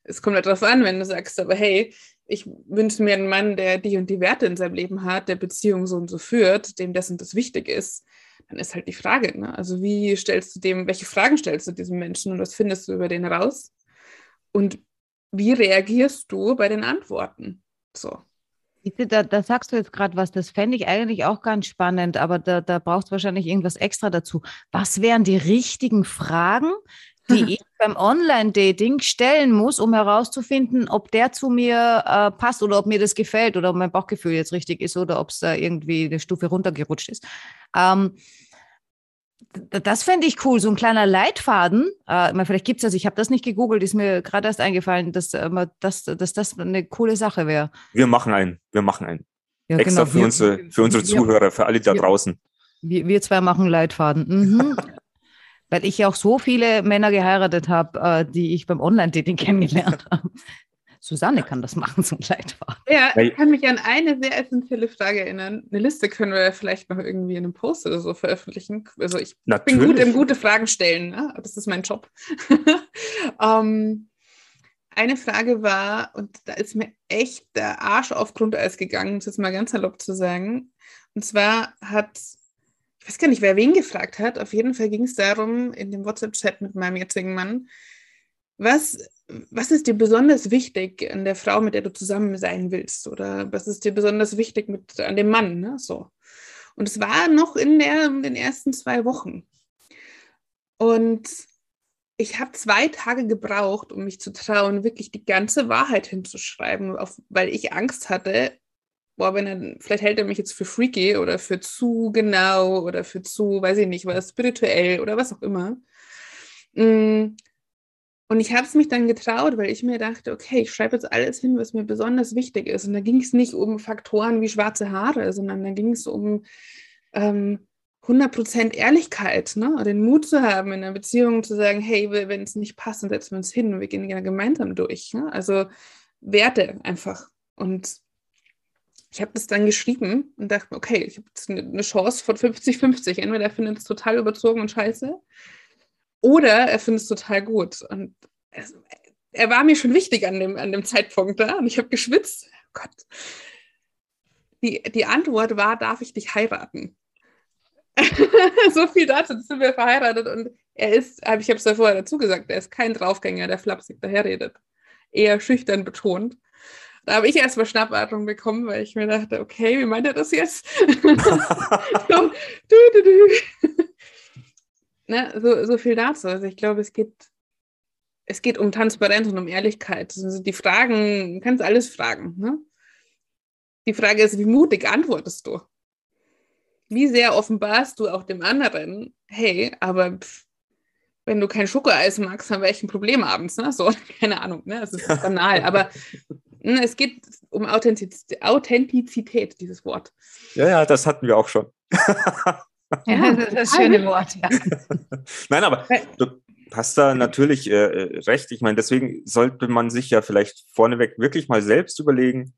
es kommt halt darauf an, wenn du sagst, aber hey, ich wünsche mir einen Mann, der die und die Werte in seinem Leben hat, der Beziehung so und so führt, dem das und das wichtig ist, dann ist halt die Frage, ne? also wie stellst du dem, welche Fragen stellst du diesem Menschen und was findest du über den raus? Und wie reagierst du bei den Antworten? So. Da, da sagst du jetzt gerade was, das fände ich eigentlich auch ganz spannend, aber da, da brauchst du wahrscheinlich irgendwas extra dazu. Was wären die richtigen Fragen, die ich beim Online-Dating stellen muss, um herauszufinden, ob der zu mir äh, passt oder ob mir das gefällt oder ob mein Bauchgefühl jetzt richtig ist oder ob es da irgendwie eine Stufe runtergerutscht ist. Ähm, das fände ich cool, so ein kleiner Leitfaden. Äh, vielleicht gibt es das, ich habe das nicht gegoogelt, ist mir gerade erst eingefallen, dass, äh, dass, dass das eine coole Sache wäre. Wir machen einen, wir machen einen. Ja, Extra genau. für, wir, unsere, für unsere wir, Zuhörer, für alle da wir, draußen. Wir, wir zwei machen Leitfaden. Mhm. Weil ich ja auch so viele Männer geheiratet habe, äh, die ich beim Online-Dating kennengelernt habe. Susanne kann das machen zum Leitfaden. Ja, ich kann mich an eine sehr essentielle Frage erinnern. Eine Liste können wir vielleicht noch irgendwie in einem Post oder so veröffentlichen. Also ich Natürlich. bin gut im gute Fragen stellen. Ne? Das ist mein Job. um, ähm, eine Frage war, und da ist mir echt der Arsch auf Grundeis gegangen, um es jetzt mal ganz salopp zu sagen. Und zwar hat, ich weiß gar nicht, wer wen gefragt hat, auf jeden Fall ging es darum, in dem WhatsApp-Chat mit meinem jetzigen Mann, was was ist dir besonders wichtig an der Frau, mit der du zusammen sein willst? Oder was ist dir besonders wichtig mit, an dem Mann? Ne? So. Und es war noch in, der, in den ersten zwei Wochen. Und ich habe zwei Tage gebraucht, um mich zu trauen, wirklich die ganze Wahrheit hinzuschreiben, auf, weil ich Angst hatte, boah, wenn er, vielleicht hält er mich jetzt für freaky oder für zu genau oder für zu, weiß ich nicht, was spirituell oder was auch immer. Mm, und ich habe es mich dann getraut, weil ich mir dachte, okay, ich schreibe jetzt alles hin, was mir besonders wichtig ist. Und da ging es nicht um Faktoren wie schwarze Haare, sondern da ging es um ähm, 100% Ehrlichkeit, ne? den Mut zu haben, in einer Beziehung zu sagen, hey, wenn es nicht passt, dann setzen wir uns hin und wir gehen ja gemeinsam durch. Ne? Also Werte einfach. Und ich habe das dann geschrieben und dachte, okay, ich habe jetzt eine Chance von 50-50. Entweder er findet es total überzogen und scheiße oder er findet es total gut. Und es, er war mir schon wichtig an dem, an dem Zeitpunkt da und ich habe geschwitzt. Oh Gott. Die, die Antwort war, darf ich dich heiraten? so viel dazu, sind wir verheiratet und er ist, ich habe es ja vorher dazu gesagt, er ist kein Draufgänger, der flapsig daherredet. Eher schüchtern betont. Da habe ich erstmal Schnappatmung bekommen, weil ich mir dachte, okay, wie meint er das jetzt? du, du, du ne, so, so viel dazu. Also ich glaube, es geht, es geht um Transparenz und um Ehrlichkeit. Also die Fragen, du kannst alles fragen. Ne? Die Frage ist, wie mutig antwortest du? Wie sehr offenbarst du auch dem anderen, hey, aber pff, wenn du kein Schokoeis magst, haben wir echt ein Problem abends. Ne? So, keine Ahnung, ne? das ist banal. aber ne, es geht um Authentizität, Authentizität, dieses Wort. Ja, ja, das hatten wir auch schon. Ja, das ist das schöne Wort, ja. Nein, aber du hast da natürlich äh, äh, recht. Ich meine, deswegen sollte man sich ja vielleicht vorneweg wirklich mal selbst überlegen,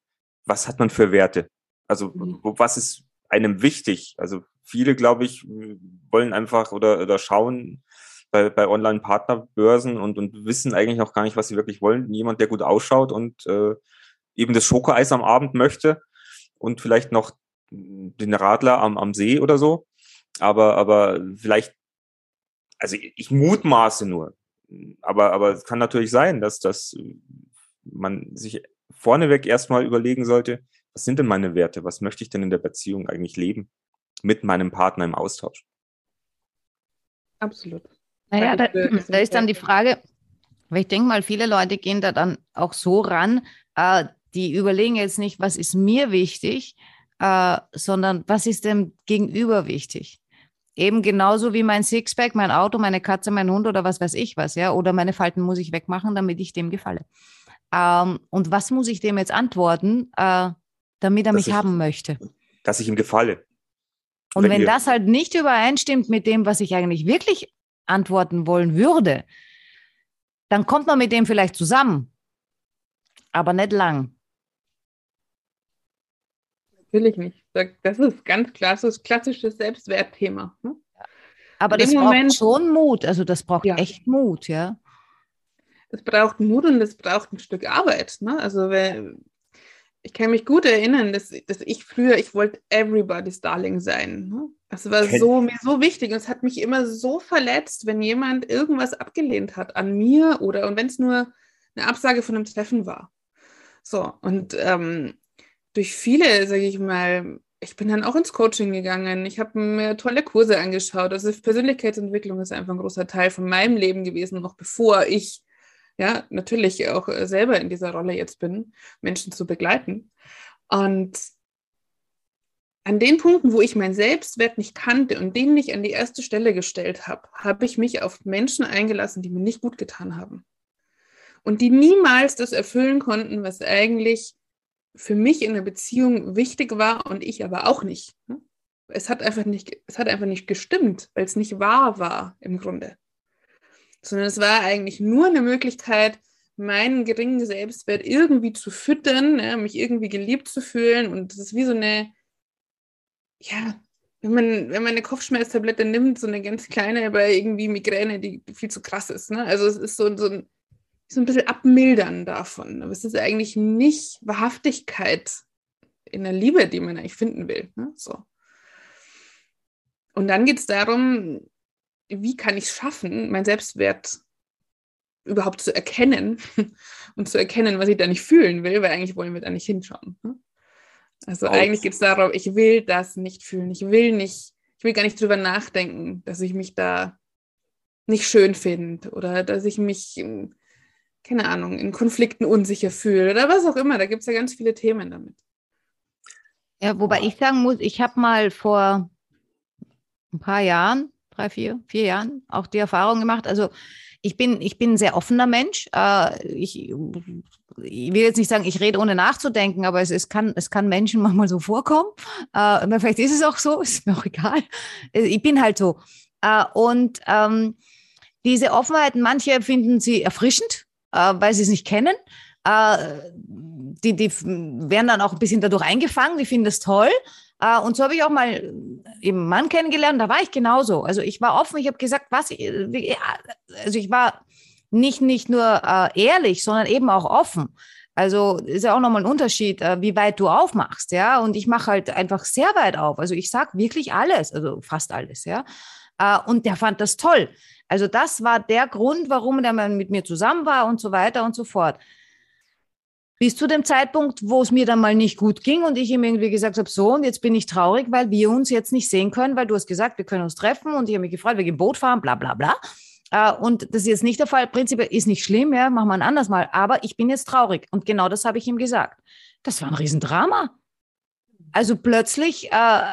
was hat man für Werte? Also, mhm. was ist einem wichtig? Also, viele, glaube ich, wollen einfach oder, oder schauen bei, bei Online-Partnerbörsen und, und wissen eigentlich noch gar nicht, was sie wirklich wollen. Jemand, der gut ausschaut und äh, eben das Schokoeis am Abend möchte und vielleicht noch den Radler am, am See oder so aber, aber vielleicht, also ich mutmaße nur, aber, aber es kann natürlich sein, dass, dass man sich vorneweg erstmal überlegen sollte, was sind denn meine Werte? Was möchte ich denn in der Beziehung eigentlich leben? Mit meinem Partner im Austausch. Absolut. Naja, da, da ist dann die Frage, weil ich denke mal, viele Leute gehen da dann auch so ran, äh, die überlegen jetzt nicht, was ist mir wichtig, äh, sondern was ist dem Gegenüber wichtig? Eben genauso wie mein Sixpack, mein Auto, meine Katze, mein Hund oder was weiß ich was, ja. Oder meine Falten muss ich wegmachen, damit ich dem gefalle. Ähm, und was muss ich dem jetzt antworten, äh, damit er dass mich ich, haben möchte? Dass ich ihm gefalle. Und wenn, wenn das halt nicht übereinstimmt mit dem, was ich eigentlich wirklich antworten wollen würde, dann kommt man mit dem vielleicht zusammen, aber nicht lang. Natürlich nicht. Das ist ganz klassisch, klassisches Selbstwertthema. Ne? Aber das Moment, braucht schon Mut. Also das braucht ja. echt Mut, ja. Es braucht Mut und es braucht ein Stück Arbeit. Ne? Also ich kann mich gut erinnern, dass, dass ich früher, ich wollte everybody's Darling sein. Ne? Das war so, mir so wichtig und es hat mich immer so verletzt, wenn jemand irgendwas abgelehnt hat an mir oder und wenn es nur eine Absage von einem Treffen war. So, und ähm, durch viele, sage ich mal, ich bin dann auch ins Coaching gegangen. Ich habe mir tolle Kurse angeschaut. Also Persönlichkeitsentwicklung ist einfach ein großer Teil von meinem Leben gewesen, noch bevor ich ja natürlich auch äh, selber in dieser Rolle jetzt bin, Menschen zu begleiten. Und an den Punkten, wo ich meinen Selbstwert nicht kannte und den nicht an die erste Stelle gestellt habe, habe ich mich auf Menschen eingelassen, die mir nicht gut getan haben. Und die niemals das erfüllen konnten, was eigentlich für mich in der Beziehung wichtig war und ich aber auch nicht. Es hat einfach nicht, es hat einfach nicht gestimmt, weil es nicht wahr war im Grunde. Sondern es war eigentlich nur eine Möglichkeit, meinen geringen Selbstwert irgendwie zu füttern, mich irgendwie geliebt zu fühlen. Und das ist wie so eine, ja, wenn man, wenn man eine Kopfschmerztablette nimmt, so eine ganz kleine bei irgendwie Migräne, die viel zu krass ist. Ne? Also es ist so, so ein so ein bisschen abmildern davon. Aber es ist eigentlich nicht Wahrhaftigkeit in der Liebe, die man eigentlich finden will. Ne? So. Und dann geht es darum, wie kann ich es schaffen, mein Selbstwert überhaupt zu erkennen und zu erkennen, was ich da nicht fühlen will, weil eigentlich wollen wir da nicht hinschauen. Ne? Also Auch. eigentlich geht es darum, ich will das nicht fühlen. Ich will nicht, ich will gar nicht drüber nachdenken, dass ich mich da nicht schön finde oder dass ich mich keine Ahnung, in Konflikten unsicher fühle oder was auch immer. Da gibt es ja ganz viele Themen damit. Ja, wobei ich sagen muss, ich habe mal vor ein paar Jahren, drei, vier, vier Jahren auch die Erfahrung gemacht. Also ich bin, ich bin ein sehr offener Mensch. Äh, ich, ich will jetzt nicht sagen, ich rede ohne nachzudenken, aber es, es, kann, es kann Menschen manchmal so vorkommen. Äh, vielleicht ist es auch so, ist mir auch egal. Ich bin halt so. Äh, und ähm, diese Offenheit, manche finden sie erfrischend, äh, weil sie es nicht kennen. Äh, die, die werden dann auch ein bisschen dadurch eingefangen, die finden das toll. Uh, und so habe ich auch mal eben Mann kennengelernt, da war ich genauso. Also ich war offen, ich habe gesagt, was, ich, also ich war nicht, nicht nur uh, ehrlich, sondern eben auch offen. Also ist ja auch nochmal ein Unterschied, wie weit du aufmachst, ja. Und ich mache halt einfach sehr weit auf. Also ich sage wirklich alles, also fast alles, ja. und der fand das toll. Also das war der Grund, warum der Mann mit mir zusammen war und so weiter und so fort. Bis zu dem Zeitpunkt, wo es mir dann mal nicht gut ging und ich ihm irgendwie gesagt habe, so, und jetzt bin ich traurig, weil wir uns jetzt nicht sehen können, weil du hast gesagt, wir können uns treffen und ich habe mich gefreut, wir gehen Boot fahren, bla bla bla. Uh, und das ist jetzt nicht der Fall. Prinzipiell ist nicht schlimm, ja, machen wir ein anderes Mal. Aber ich bin jetzt traurig. Und genau das habe ich ihm gesagt. Das war ein Riesendrama. Also plötzlich äh,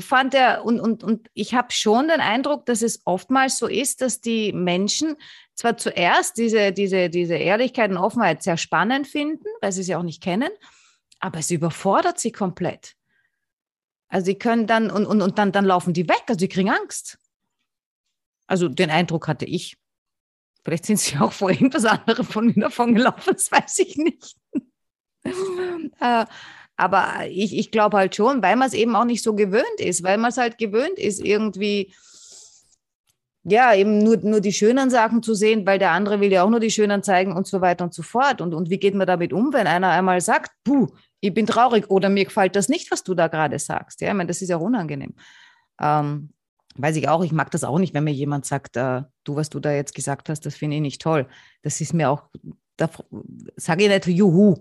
fand er, und, und, und ich habe schon den Eindruck, dass es oftmals so ist, dass die Menschen zwar zuerst diese, diese, diese Ehrlichkeit und Offenheit sehr spannend finden, weil sie sie auch nicht kennen, aber es überfordert sie komplett. Also sie können dann, und, und, und dann, dann laufen die weg, also sie kriegen Angst. Also den Eindruck hatte ich. Vielleicht sind sie auch vor irgendwas anderem von mir davon gelaufen, das weiß ich nicht. äh, aber ich, ich glaube halt schon, weil man es eben auch nicht so gewöhnt ist, weil man es halt gewöhnt ist, irgendwie, ja, eben nur, nur die schönen Sachen zu sehen, weil der andere will ja auch nur die schönen zeigen und so weiter und so fort. Und, und wie geht man damit um, wenn einer einmal sagt, puh, ich bin traurig oder mir gefällt das nicht, was du da gerade sagst. Ja, ich meine, das ist ja unangenehm. Ähm, weiß ich auch, ich mag das auch nicht, wenn mir jemand sagt, äh, du, was du da jetzt gesagt hast, das finde ich nicht toll. Das ist mir auch, da sage ich nicht, juhu,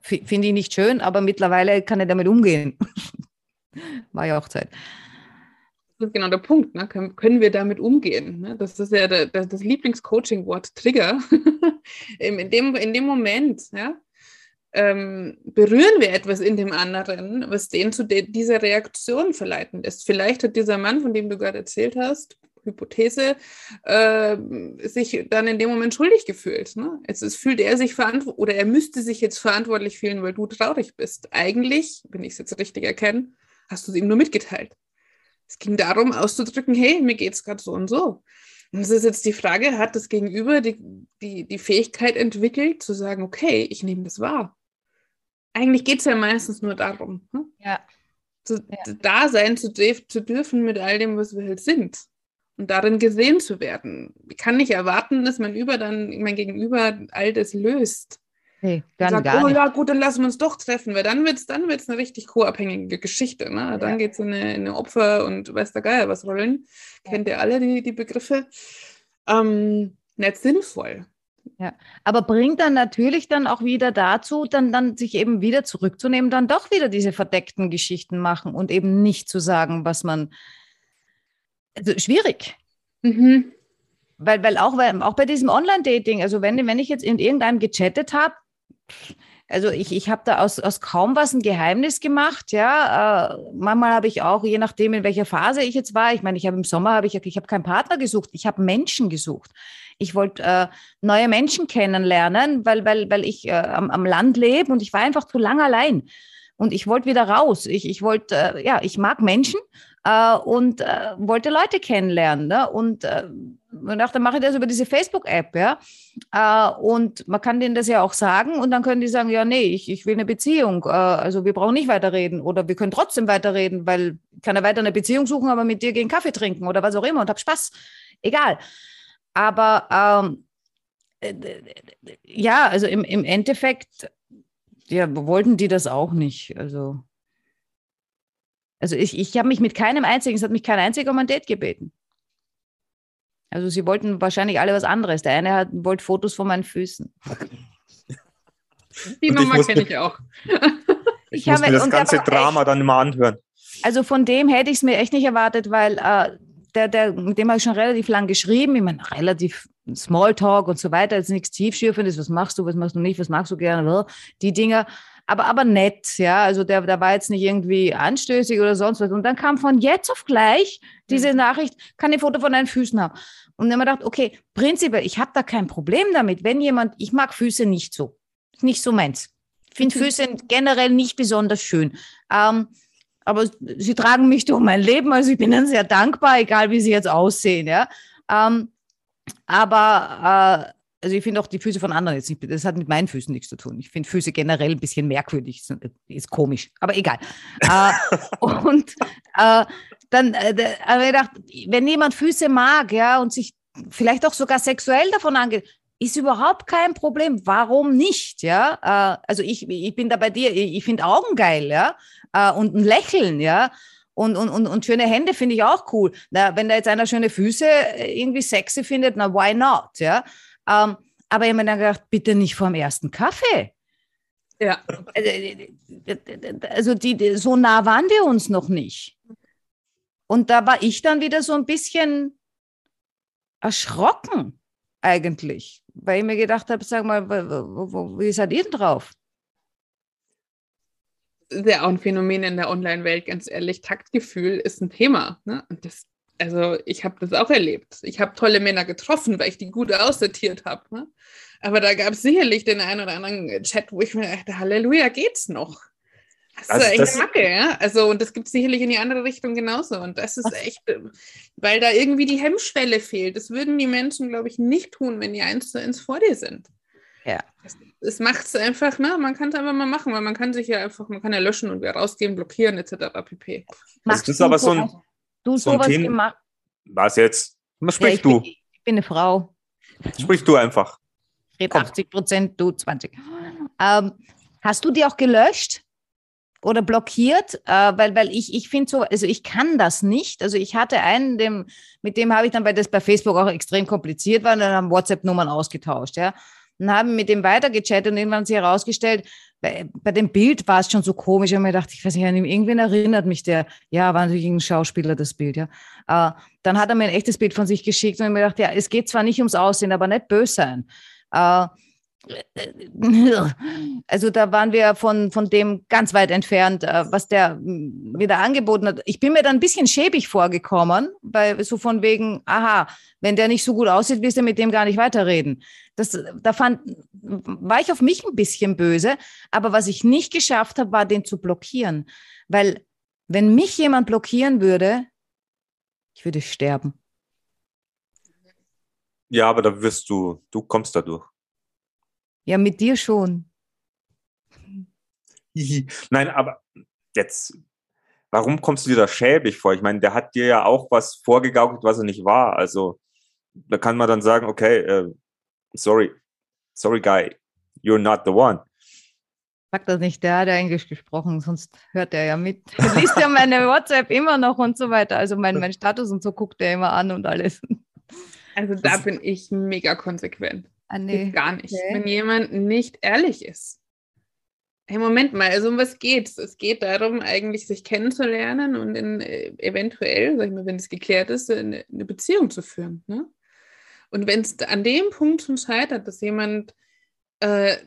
finde ich nicht schön, aber mittlerweile kann ich damit umgehen. War ja auch Zeit. Das ist genau der Punkt. Ne? Können wir damit umgehen? Ne? Das ist ja der, der, das Lieblingscoaching-Wort Trigger. in, dem, in dem Moment ja, ähm, berühren wir etwas in dem anderen, was den zu de dieser Reaktion verleiten lässt. Vielleicht hat dieser Mann, von dem du gerade erzählt hast, Hypothese, äh, sich dann in dem Moment schuldig gefühlt. Ne? Jetzt ist, fühlt er sich verantwortlich oder er müsste sich jetzt verantwortlich fühlen, weil du traurig bist. Eigentlich, wenn ich es jetzt richtig erkenne, hast du es ihm nur mitgeteilt. Es ging darum, auszudrücken, hey, mir geht es gerade so und so. Und es ist jetzt die Frage, hat das Gegenüber die, die, die Fähigkeit entwickelt, zu sagen, okay, ich nehme das wahr. Eigentlich geht es ja meistens nur darum. Ne? Ja. Zu, ja. Da sein zu, zu dürfen mit all dem, was wir halt sind und darin gesehen zu werden. Ich kann nicht erwarten, dass mein Über dann, mein Gegenüber all das löst. Nee, gar, sagt, gar oh nicht. ja, gut, dann lassen wir uns doch treffen, weil dann wird es dann wird's eine richtig co-abhängige Geschichte. Ne? Dann ja. geht es in eine, eine, Opfer- und weiß der Geier was rollen. Ja. Kennt ihr alle die, die Begriffe? Ähm, nicht sinnvoll. Ja, aber bringt dann natürlich dann auch wieder dazu, dann, dann sich eben wieder zurückzunehmen, dann doch wieder diese verdeckten Geschichten machen und eben nicht zu sagen, was man. Also schwierig. Mhm. Weil, weil auch, weil auch bei diesem Online-Dating, also wenn, wenn ich jetzt in irgendeinem gechattet habe, also ich, ich habe da aus, aus kaum was ein Geheimnis gemacht, ja. Äh, manchmal habe ich auch, je nachdem, in welcher Phase ich jetzt war, ich meine, ich habe im Sommer, habe ich, ich habe keinen Partner gesucht, ich habe Menschen gesucht. Ich wollte äh, neue Menschen kennenlernen, weil, weil, weil ich äh, am, am Land lebe und ich war einfach zu lang allein. Und ich wollte wieder raus. Ich, ich wollte, äh, ja, ich mag Menschen äh, und äh, wollte Leute kennenlernen. Ne? Und äh, und dachte, mache ich das über diese Facebook-App, ja. Äh, und man kann denen das ja auch sagen und dann können die sagen, ja, nee, ich, ich will eine Beziehung. Äh, also wir brauchen nicht weiterreden oder wir können trotzdem weiterreden, weil ich kann ja weiter eine Beziehung suchen, aber mit dir gehen Kaffee trinken oder was auch immer und hab Spaß. Egal. Aber ähm, äh, ja, also im, im Endeffekt, ja, wollten die das auch nicht. Also, also ich, ich habe mich mit keinem einzigen, es hat mich kein einziger um ein Date gebeten. Also sie wollten wahrscheinlich alle was anderes. Der eine hat, wollte Fotos von meinen Füßen. Die Nummer kenne ich auch. ich, ich muss habe, mir das ganze Drama echt, dann immer anhören. Also von dem hätte ich es mir echt nicht erwartet, weil äh, der, der, mit dem habe ich schon relativ lang geschrieben. Ich meine, relativ Smalltalk und so weiter. Jetzt nichts Tiefschürfendes. Was machst du, was machst du nicht, was magst du gerne? Die Dinger. Aber, aber nett, ja. Also der, der war jetzt nicht irgendwie anstößig oder sonst was. Und dann kam von jetzt auf gleich diese mhm. Nachricht, kann ein Foto von deinen Füßen haben. Und dann haben wir gedacht, okay, prinzipiell, ich habe da kein Problem damit, wenn jemand, ich mag Füße nicht so. Nicht so meins. Ich finde mhm. Füße generell nicht besonders schön. Ähm, aber sie tragen mich durch mein Leben, also ich bin dann sehr dankbar, egal wie sie jetzt aussehen, ja. Ähm, aber äh, also ich finde auch die Füße von anderen jetzt nicht, das hat mit meinen Füßen nichts zu tun. Ich finde Füße generell ein bisschen merkwürdig, ist komisch, aber egal. äh, und äh, dann äh, habe ich gedacht, wenn jemand Füße mag, ja, und sich vielleicht auch sogar sexuell davon angeht, ist überhaupt kein Problem. Warum nicht? Ja, äh, also ich, ich bin da bei dir. Ich, ich finde Augen geil, ja, äh, und ein Lächeln, ja. Und, und, und, und schöne Hände finde ich auch cool. Na, wenn da jetzt einer schöne Füße äh, irgendwie sexy findet, na, why not? Ja. Ähm, aber ich habe mir dann gedacht, bitte nicht vor dem ersten Kaffee. Ja. Also, also die, so nah waren wir uns noch nicht. Und da war ich dann wieder so ein bisschen erschrocken eigentlich, weil ich mir gedacht habe, sag mal, wie seid ihr denn drauf? Das ist ja auch ein Phänomen in der Online-Welt, ganz ehrlich. Taktgefühl ist ein Thema. Ne? Und das, also ich habe das auch erlebt. Ich habe tolle Männer getroffen, weil ich die gut aussortiert habe. Ne? Aber da gab es sicherlich den einen oder anderen Chat, wo ich mir dachte, Halleluja, geht's noch? Das also ist echt Macke, ja. Also, und das gibt es sicherlich in die andere Richtung genauso. Und das ist echt, weil da irgendwie die Hemmschwelle fehlt. Das würden die Menschen, glaube ich, nicht tun, wenn die eins zu eins vor dir sind. Ja. Es macht es einfach, ne? Man kann es einfach mal machen, weil man kann sich ja einfach, man kann ja löschen und wieder rausgehen, blockieren, etc. pp. das ist aber so ein. Du so sowas ein gemacht. Was jetzt? Was sprichst ja, du? Bin, ich bin eine Frau. Sprich du einfach. Ich rede 80 Prozent, du 20. Ähm, hast du die auch gelöscht? oder blockiert, äh, weil, weil ich, ich finde so, also ich kann das nicht. Also ich hatte einen, dem, mit dem habe ich dann, weil das bei Facebook auch extrem kompliziert war, und dann haben WhatsApp-Nummern ausgetauscht, ja. Und haben mit dem weitergechattet und irgendwann hat sich herausgestellt, bei, bei dem Bild war es schon so komisch. Ich habe mir gedacht, ich weiß nicht, an irgendwen erinnert mich der. Ja, war natürlich ein Schauspieler, das Bild, ja. Äh, dann hat er mir ein echtes Bild von sich geschickt und ich habe mir gedacht, ja, es geht zwar nicht ums Aussehen, aber nicht böse sein. Äh, also da waren wir von, von dem ganz weit entfernt, äh, was der wieder angeboten hat. Ich bin mir dann ein bisschen schäbig vorgekommen, weil so von wegen, aha, wenn der nicht so gut aussieht, wirst du mit dem gar nicht weiterreden. Das, da fand, war ich auf mich ein bisschen böse, aber was ich nicht geschafft habe, war den zu blockieren. Weil wenn mich jemand blockieren würde, ich würde sterben. Ja, aber da wirst du, du kommst dadurch. Ja, mit dir schon. Nein, aber jetzt, warum kommst du dir da schäbig vor? Ich meine, der hat dir ja auch was vorgegaukelt, was er nicht war. Also, da kann man dann sagen, okay, äh, sorry, sorry, guy, you're not the one. Sag das nicht, der hat ja Englisch gesprochen, sonst hört er ja mit. Er liest ja meine WhatsApp immer noch und so weiter. Also mein, mein Status und so guckt er immer an und alles. Also da bin ich mega konsequent. Ah, Geht gar nicht. Okay. Wenn jemand nicht ehrlich ist. Hey, Moment mal, also um was geht's? Es geht darum, eigentlich sich kennenzulernen und in, äh, eventuell, sag ich mal, wenn es geklärt ist, eine, eine Beziehung zu führen. Ne? Und wenn es an dem Punkt schon scheitert, dass jemand äh,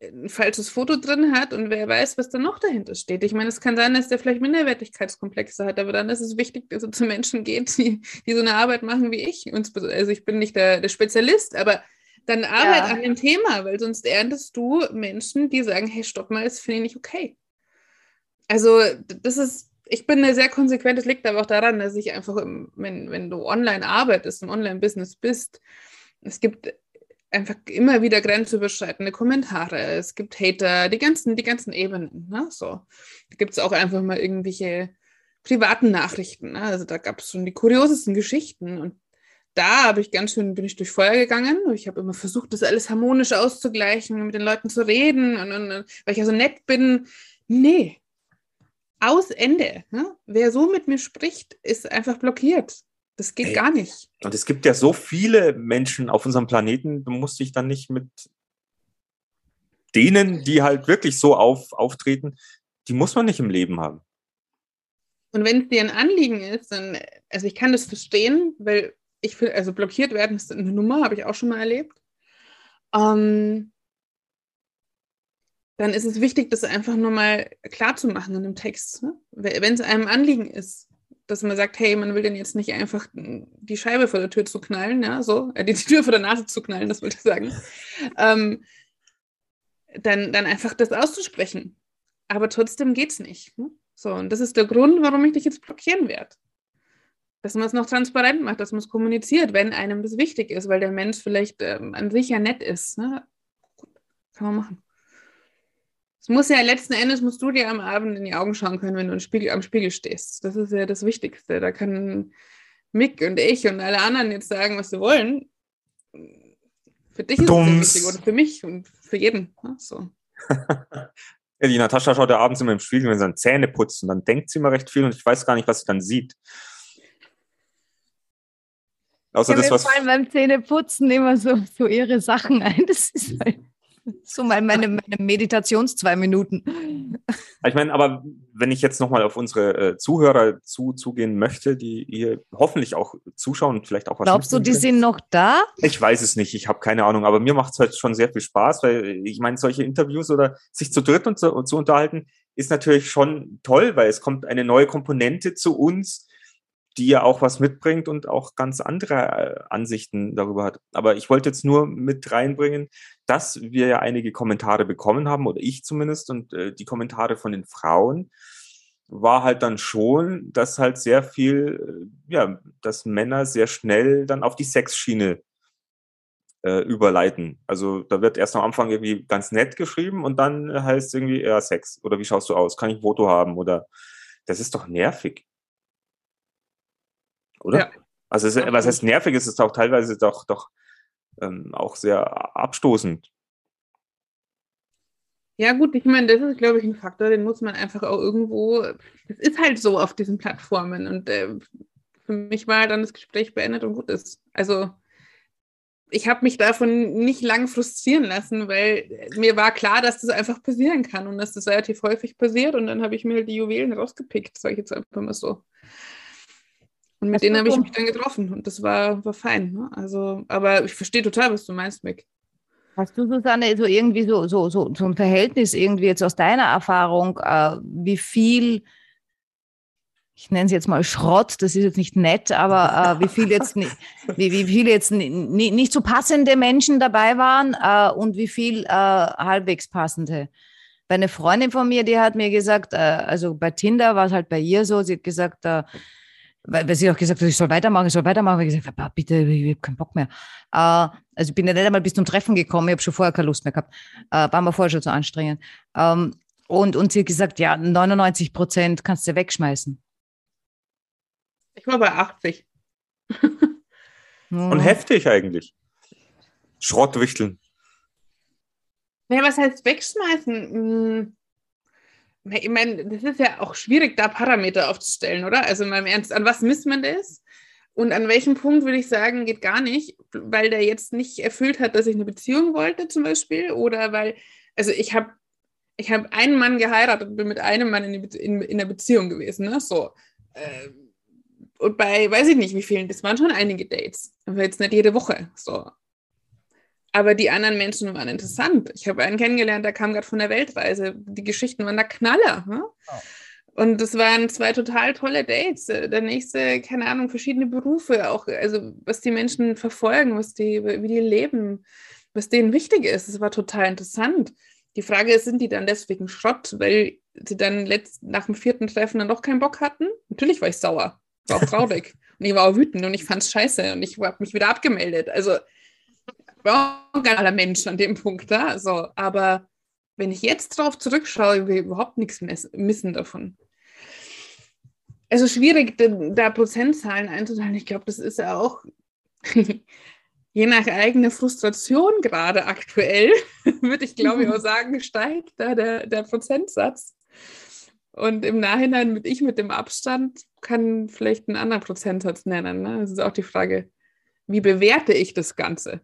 ein falsches Foto drin hat und wer weiß, was da noch dahinter steht. Ich meine, es kann sein, dass der vielleicht Minderwertigkeitskomplexe hat, aber dann ist es wichtig, dass es zu Menschen geht, die, die so eine Arbeit machen wie ich. Und, also ich bin nicht der, der Spezialist, aber dann arbeit Ja. an dem Thema, weil sonst erntest du Menschen, die sagen, hey, stopp mal, das finde ich nicht okay. Also das ist, ich bin da sehr konsequent, das liegt aber auch daran, dass ich einfach, im, wenn, wenn du online arbeitest, im Online-Business bist, es gibt einfach immer wieder grenzüberschreitende Kommentare, es gibt Hater, die ganzen, die ganzen Ebenen. Ne? So. Da gibt es auch einfach mal irgendwelche privaten Nachrichten. Ne? Also da gab es schon die kuriosesten Geschichten und da habe ich ganz schön, bin ich durch Feuer gegangen. Ich habe immer versucht, das alles harmonisch auszugleichen, mit den Leuten zu reden und, und, weil ich ja so nett bin. Nee. Aus Ende. Ne? Wer so mit mir spricht, ist einfach blockiert. Das geht Ey. gar nicht. Und es gibt ja so viele Menschen auf unserem Planeten, du musst dich dann nicht mit denen, die halt wirklich so auf, auftreten, die muss man nicht im Leben haben. Und wenn es dir ein Anliegen ist, dann, also ich kann das verstehen, weil ich finde, also blockiert werden ist eine Nummer, habe ich auch schon mal erlebt. Ähm, dann ist es wichtig, das einfach nur mal klar zu machen in einem Text. Ne? Wenn es einem Anliegen ist, dass man sagt, hey, man will denn jetzt nicht einfach die Scheibe vor der Tür zu knallen, ja, so, äh, die Tür vor der Nase zu knallen, das wollte ich sagen, ähm, dann, dann einfach das auszusprechen. Aber trotzdem geht es nicht. Ne? So, und das ist der Grund, warum ich dich jetzt blockieren werde. Dass man es noch transparent macht, dass man es kommuniziert, wenn einem das wichtig ist, weil der Mensch vielleicht ähm, an sich ja nett ist. Ne? Gut, kann man machen. Es muss ja letzten Endes, musst du dir am Abend in die Augen schauen können, wenn du Spiegel, am Spiegel stehst. Das ist ja das Wichtigste. Da kann Mick und ich und alle anderen jetzt sagen, was sie wollen. Für dich ist es Dums. wichtig oder für mich und für jeden. Ne? So. Die Natascha schaut ja abends immer im Spiegel, wenn sie dann Zähne putzt und dann denkt sie immer recht viel und ich weiß gar nicht, was sie dann sieht. Außer Ja, das, was. fallen beim Zähneputzen immer so, so ihre Sachen ein. Das ist halt so mein, meine, meine Meditations zwei Minuten. Ich meine, aber wenn ich jetzt nochmal auf unsere äh, Zuhörer zu, zugehen möchte, die hier hoffentlich auch zuschauen und vielleicht auch was. Glaubst du, die mitnehmen sind noch da? können. Ich weiß es nicht, ich habe keine Ahnung, aber mir macht es halt schon sehr viel Spaß, weil ich meine, solche Interviews oder sich zu dritt und zu, und zu unterhalten, ist natürlich schon toll, weil es kommt eine neue Komponente zu uns, die ja auch was mitbringt und auch ganz andere äh, Ansichten darüber hat. Aber ich wollte jetzt nur mit reinbringen, dass wir ja einige Kommentare bekommen haben, oder ich zumindest, und äh, die Kommentare von den Frauen war halt dann schon, dass halt sehr viel, äh, ja, dass Männer sehr schnell dann auf die Sexschiene äh, überleiten. Also da wird erst am Anfang irgendwie ganz nett geschrieben und dann heißt irgendwie, ja, Sex. Oder wie schaust du aus? Kann ich ein Foto haben? Oder das ist doch nervig. Oder? Ja. Also es, was heißt nervig? Es ist auch teilweise doch, doch ähm, auch sehr abstoßend. Ja, gut, ich meine, das ist, glaube ich, ein Faktor, den muss man einfach auch irgendwo. Das ist halt so auf diesen Plattformen. Und äh, für mich war dann das Gespräch beendet und gut ist. Also, ich habe mich davon nicht lang frustrieren lassen, weil mir war klar, dass das einfach passieren kann und dass das relativ häufig passiert. Und dann habe ich mir halt die Juwelen rausgepickt, sage ich jetzt einfach mal so. Und mit Hast denen habe ich mich dann getroffen und das war, war fein. Ne? Also, aber ich verstehe total, was du meinst, Mick. Hast du, Susanne, so irgendwie so, so, so, so ein Verhältnis irgendwie jetzt aus deiner Erfahrung, äh, wie viel, ich nenne es jetzt mal Schrott, das ist jetzt nicht nett, aber äh, wie viel jetzt, ni- wie, wie viele jetzt ni, ni, nicht so passende Menschen dabei waren äh, und wie viel äh, halbwegs passende? Bei einer Freundin von mir, die hat mir gesagt, äh, also bei Tinder war es halt bei ihr so, sie hat gesagt, äh, weil, weil sie auch gesagt hat, ich soll weitermachen, ich soll weitermachen. Ich gesagt, "Papa, bitte, ich habe keinen Bock mehr. Äh, also ich bin ja nicht einmal bis zum Treffen gekommen, ich habe schon vorher keine Lust mehr gehabt. Äh, war mir vorher schon zu anstrengend. Ähm, und, und sie hat gesagt, ja, 99 Prozent kannst du wegschmeißen. Ich war bei 80. Und heftig eigentlich. Schrottwichteln. Naja, was heißt wegschmeißen? Ich meine, das ist ja auch schwierig, da Parameter aufzustellen, oder? Also in meinem Ernst, an was misst man das? Und an welchem Punkt würde ich sagen, geht gar nicht, weil der jetzt nicht erfüllt hat, dass ich eine Beziehung wollte, zum Beispiel, oder weil, also ich habe ich hab einen Mann geheiratet und bin mit einem Mann in, die, in, in der Beziehung gewesen, ne? So. Äh, und bei, weiß ich nicht, wie vielen, das waren schon einige Dates. Aber jetzt nicht jede Woche. So. Aber die anderen Menschen waren interessant. Ich habe einen kennengelernt, der kam gerade von der Weltreise. Die Geschichten waren da Knaller. Ne? Oh. Und das waren zwei total tolle Dates. Der nächste, keine Ahnung, verschiedene Berufe, auch, also was die Menschen verfolgen, was die, wie die leben, was denen wichtig ist. Das war total interessant. Die Frage ist, sind die dann deswegen Schrott, weil sie dann letzt, nach dem vierten Treffen dann doch keinen Bock hatten? Natürlich war ich sauer, war auch traurig und ich war auch wütend und ich fand es scheiße und ich habe mich wieder abgemeldet. Also war auch ein geiler Mensch an dem Punkt da. So. Aber wenn ich jetzt drauf zurückschaue, will ich überhaupt nichts missen davon also schwierig, da Prozentzahlen einzuteilen. Ich glaube, das ist ja auch je nach eigener Frustration gerade aktuell, würde ich glaube ich auch sagen, steigt da der, der Prozentsatz. Und im Nachhinein mit ich mit dem Abstand kann vielleicht einen anderen Prozentsatz nennen. Ne? Das ist auch die Frage, wie bewerte ich das Ganze?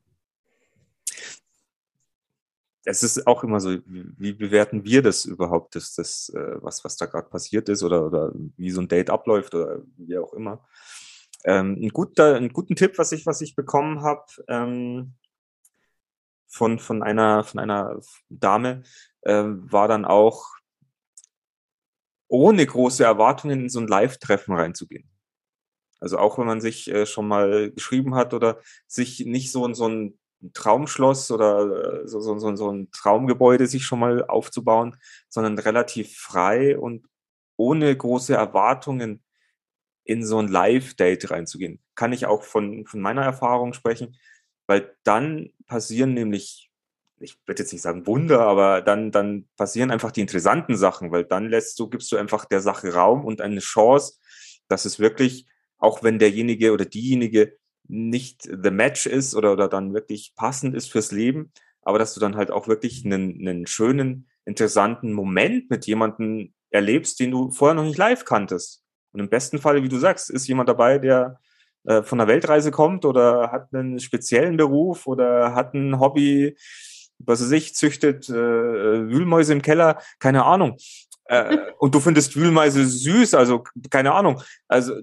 Es ist auch immer so, wie bewerten wir das überhaupt, das, das, äh, was, was da gerade passiert ist oder, oder wie so ein Date abläuft oder wie auch immer. Ähm, ein guter, einen guten Tipp, was ich, was ich bekommen habe ähm, von, von, einer, von einer Dame, äh, war dann auch, ohne große Erwartungen in so ein Live-Treffen reinzugehen. Also auch wenn man sich äh, schon mal geschrieben hat oder sich nicht so, so ein ein Traumschloss oder äh, so, so, so, so ein Traumgebäude sich schon mal aufzubauen, sondern relativ frei und ohne große Erwartungen in so ein Live-Date reinzugehen. Kann ich auch von, von meiner Erfahrung sprechen, weil dann passieren nämlich, ich würde jetzt nicht sagen Wunder, aber dann, dann passieren einfach die interessanten Sachen, weil dann lässt du, gibst du einfach der Sache Raum und eine Chance, dass es wirklich, auch wenn derjenige oder diejenige nicht the match ist oder, oder dann wirklich passend ist fürs Leben, aber dass du dann halt auch wirklich einen, einen schönen, interessanten Moment mit jemandem erlebst, den du vorher noch nicht live kanntest. Und im besten Fall, wie du sagst, ist jemand dabei, der äh, von der Weltreise kommt oder hat einen speziellen Beruf oder hat ein Hobby, was er sich züchtet, äh, Wühlmäuse im Keller, keine Ahnung. Äh, und du findest Wühlmäuse süß, also keine Ahnung. Also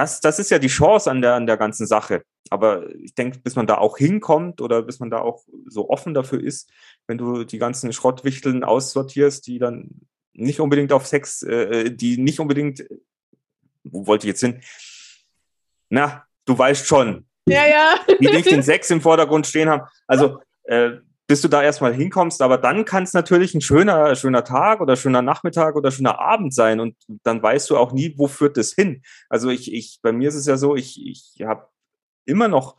das, das ist ja die Chance an der, an der ganzen Sache. Aber ich denke, bis man da auch hinkommt oder bis man da auch so offen dafür ist, wenn du die ganzen Schrottwichteln aussortierst, die dann nicht unbedingt auf Sex, äh, die nicht unbedingt, wo wollte ich jetzt hin? Na, du weißt schon. Ja, ja. Die nicht den Sex im Vordergrund stehen haben. Also, äh, bis du da erstmal hinkommst. Aber dann kann es natürlich ein schöner, schöner Tag oder schöner Nachmittag oder schöner Abend sein. Und dann weißt du auch nie, wo führt das hin. Also ich, ich, bei mir ist es ja so, ich, ich habe immer noch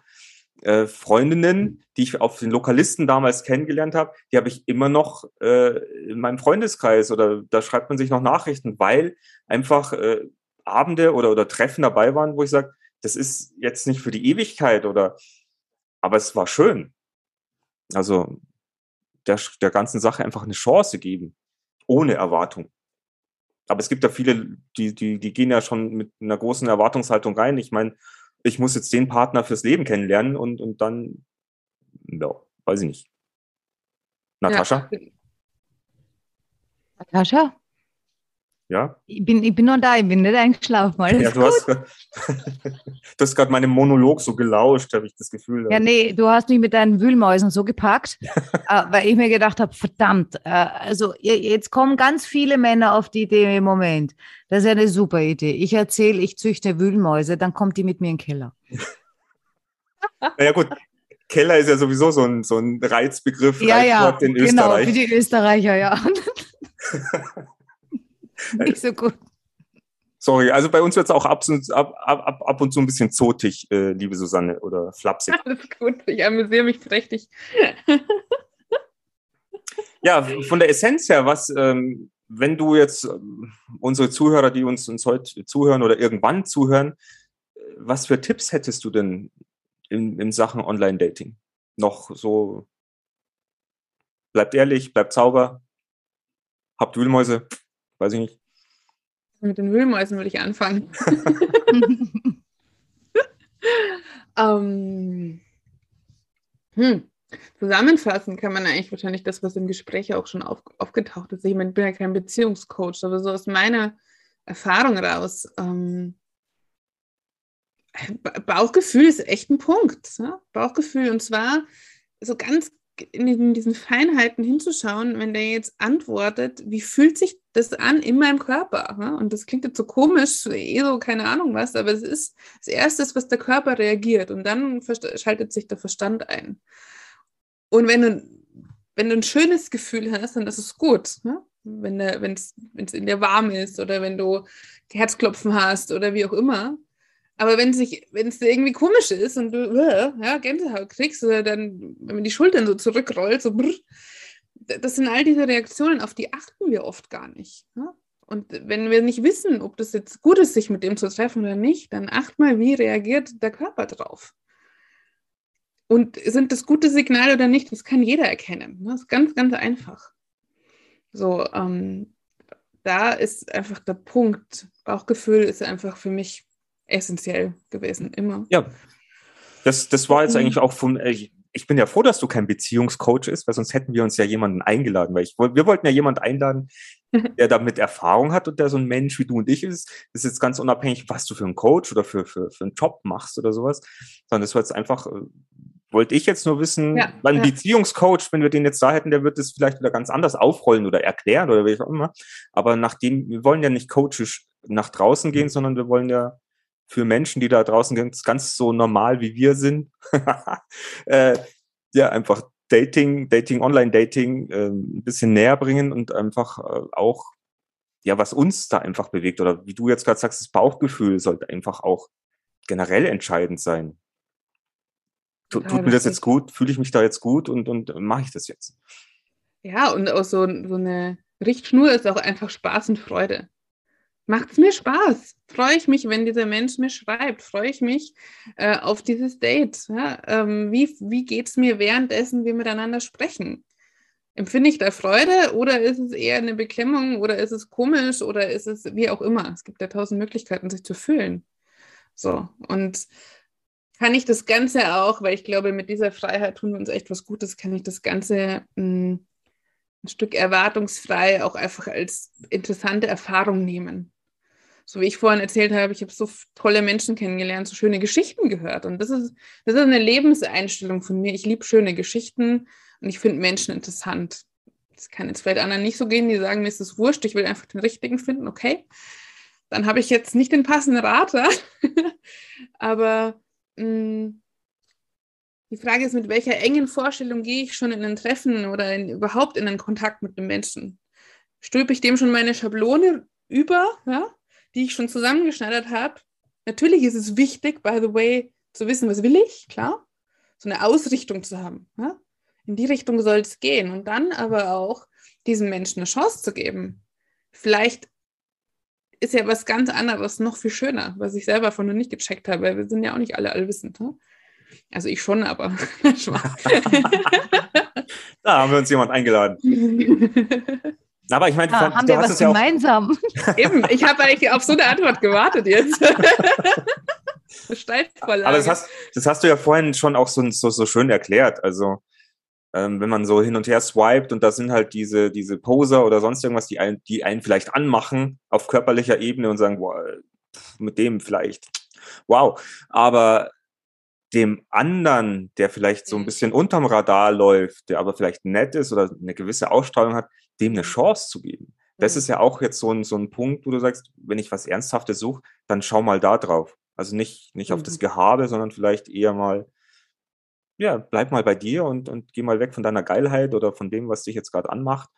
äh, Freundinnen, die ich auf den Lokalisten damals kennengelernt habe, die habe ich immer noch äh, in meinem Freundeskreis oder da schreibt man sich noch Nachrichten, weil einfach äh, Abende oder, oder Treffen dabei waren, wo ich sage, das ist jetzt nicht für die Ewigkeit oder aber es war schön. Also der, der ganzen Sache einfach eine Chance geben, ohne Erwartung. Aber es gibt ja viele, die, die, die gehen ja schon mit einer großen Erwartungshaltung rein. Ich meine, ich muss jetzt den Partner fürs Leben kennenlernen und, und dann, ja, weiß ich nicht. Natascha? Ja. Natascha? Ja? Ich bin, ich bin noch da, ich bin nicht eingeschlafen. Alles ja, du, hast, du hast gerade meinem Monolog so gelauscht, habe ich das Gefühl. Ja, nee, du hast mich mit deinen Wühlmäusen so gepackt, äh, weil ich mir gedacht habe, verdammt, äh, also jetzt kommen ganz viele Männer auf die Idee im Moment. Das ist ja eine super Idee. Ich erzähle, ich züchte Wühlmäuse, dann kommt die mit mir in den Keller. naja gut, Keller ist ja sowieso so ein, so ein Reizbegriff ja, ja, in genau, Österreich. Genau, für die Österreicher, ja. nicht so gut. Sorry, also bei uns wird es auch ab, ab, ab, ab und zu ein bisschen zotig, äh, liebe Susanne, oder flapsig. Alles gut, ich amüsiere mich prächtig. ja, von der Essenz her, was, ähm, wenn du jetzt äh, unsere Zuhörer, die uns, uns heute zuhören oder irgendwann zuhören, was für Tipps hättest du denn in, in Sachen Online-Dating? Noch so, bleibt ehrlich, bleibt sauber, habt Wühlmäuse, weiß ich nicht. Mit den Wühlmäusen würde ich anfangen. ähm, hm. Zusammenfassen kann man eigentlich wahrscheinlich das, was im Gespräch auch schon auf, aufgetaucht ist. Ich meine, ich bin ja kein Beziehungscoach, aber so aus meiner Erfahrung raus, ähm, Bauchgefühl ist echt ein Punkt. Ne? Bauchgefühl und zwar so ganz in diesen Feinheiten hinzuschauen, wenn der jetzt antwortet, wie fühlt sich das an in meinem Körper? Und das klingt jetzt so komisch, eh so keine Ahnung was, aber es ist das Erste, was der Körper reagiert und dann schaltet sich der Verstand ein. Und wenn du, wenn du ein schönes Gefühl hast, dann ist es gut. Ne? Wenn es in dir warm ist oder wenn du Herzklopfen hast oder wie auch immer. Aber wenn es irgendwie komisch ist und du äh, ja, Gänsehaut kriegst oder dann, wenn man die Schultern so zurückrollt, so brr, das sind all diese Reaktionen, auf die achten wir oft gar nicht. Ja? Und wenn wir nicht wissen, ob das jetzt gut ist, sich mit dem zu treffen oder nicht, dann acht mal, wie reagiert der Körper drauf. Und sind das gute Signale oder nicht, das kann jeder erkennen. Ne? Das ist ganz, ganz einfach. So, ähm, da ist einfach der Punkt. Bauchgefühl ist einfach für mich essentiell gewesen, immer. Ja, das, das war jetzt eigentlich auch von, äh, ich, bin ja froh, dass du kein Beziehungscoach ist, weil sonst hätten wir uns ja jemanden eingeladen, weil ich, wir wollten ja jemanden einladen, der damit Erfahrung hat und der so ein Mensch wie du und ich ist. Das ist jetzt ganz unabhängig, was du für einen Coach oder für, für, für einen Job machst oder sowas, sondern das war jetzt einfach, äh, wollte ich jetzt nur wissen, ja, ein ja. Beziehungscoach, wenn wir den jetzt da hätten, der wird es vielleicht wieder ganz anders aufrollen oder erklären oder wie auch immer. Aber nachdem, wir wollen ja nicht coachisch nach draußen gehen, sondern wir wollen ja für Menschen, die da draußen ganz, ganz so normal wie wir sind, äh, ja, einfach Dating, Dating, Online-Dating äh, ein bisschen näher bringen und einfach äh, auch, ja, was uns da einfach bewegt oder wie du jetzt gerade sagst, das Bauchgefühl sollte einfach auch generell entscheidend sein. Tut, tut mir das jetzt gut? Fühle ich mich da jetzt gut und, und mache ich das jetzt? Ja, und auch so, so eine Richtschnur ist auch einfach Spaß und Freude macht es mir Spaß. Freue ich mich, wenn dieser Mensch mir schreibt. Freue ich mich äh, auf dieses Date. Ja? Ähm, wie wie geht es mir währenddessen wir miteinander sprechen? Empfinde ich da Freude oder ist es eher eine Beklemmung oder ist es komisch oder ist es wie auch immer? Es gibt ja tausend Möglichkeiten, sich zu fühlen. So, und kann ich das Ganze auch, weil ich glaube, mit dieser Freiheit tun wir uns echt was Gutes, kann ich das Ganze mh, hm, ein Stück erwartungsfrei auch einfach als interessante Erfahrung nehmen. So wie ich vorhin erzählt habe, ich habe so tolle Menschen kennengelernt, so schöne Geschichten gehört. Und das ist, das ist eine Lebenseinstellung von mir. Ich liebe schöne Geschichten und ich finde Menschen interessant. Das kann jetzt vielleicht anderen nicht so gehen, die sagen, mir ist es wurscht, ich will einfach den richtigen finden. Okay, dann habe ich jetzt nicht den passenden Rater. Aber mh, mm, die Frage ist, mit welcher engen Vorstellung gehe ich schon in ein Treffen oder in, überhaupt in einen Kontakt mit einem Menschen? Stülpe ich dem schon meine Schablone über, ja, die ich schon zusammengeschneidert habe? Natürlich ist es wichtig, by the way, zu wissen, was will ich, klar, so eine Ausrichtung zu haben. Ja? In die Richtung soll es gehen und dann aber auch diesem Menschen eine Chance zu geben. Vielleicht ist ja was ganz anderes noch viel schöner, was ich selber von noch nicht gecheckt habe. Wir sind ja auch nicht alle allwissend. Ne? Also ich schon, aber da haben wir uns jemand eingeladen. Aber ich meine, ah, haben wir was gemeinsam? Ja Eben, ich habe eigentlich auf so eine Antwort gewartet jetzt. Aber das hast, das hast du ja vorhin schon auch so, so, so schön erklärt. Also ähm, wenn man so hin und her swiped und da sind halt diese, diese Poser oder sonst irgendwas, die einen, die einen vielleicht anmachen auf körperlicher Ebene und sagen, boah, mit dem vielleicht, wow. Aber dem anderen, der vielleicht so ein mhm. bisschen unterm Radar läuft, der aber vielleicht nett ist oder eine gewisse Ausstrahlung hat, dem eine mhm. Chance zu geben. Das ist mhm. ja auch jetzt so ein, so ein Punkt, wo du sagst, wenn ich was Ernsthaftes suche, dann schau mal da drauf. Also nicht, nicht auf das Gehabe, sondern vielleicht eher mal, ja, bleib mal bei dir und, und geh mal weg von deiner Geilheit oder von dem, was dich jetzt gerade anmacht,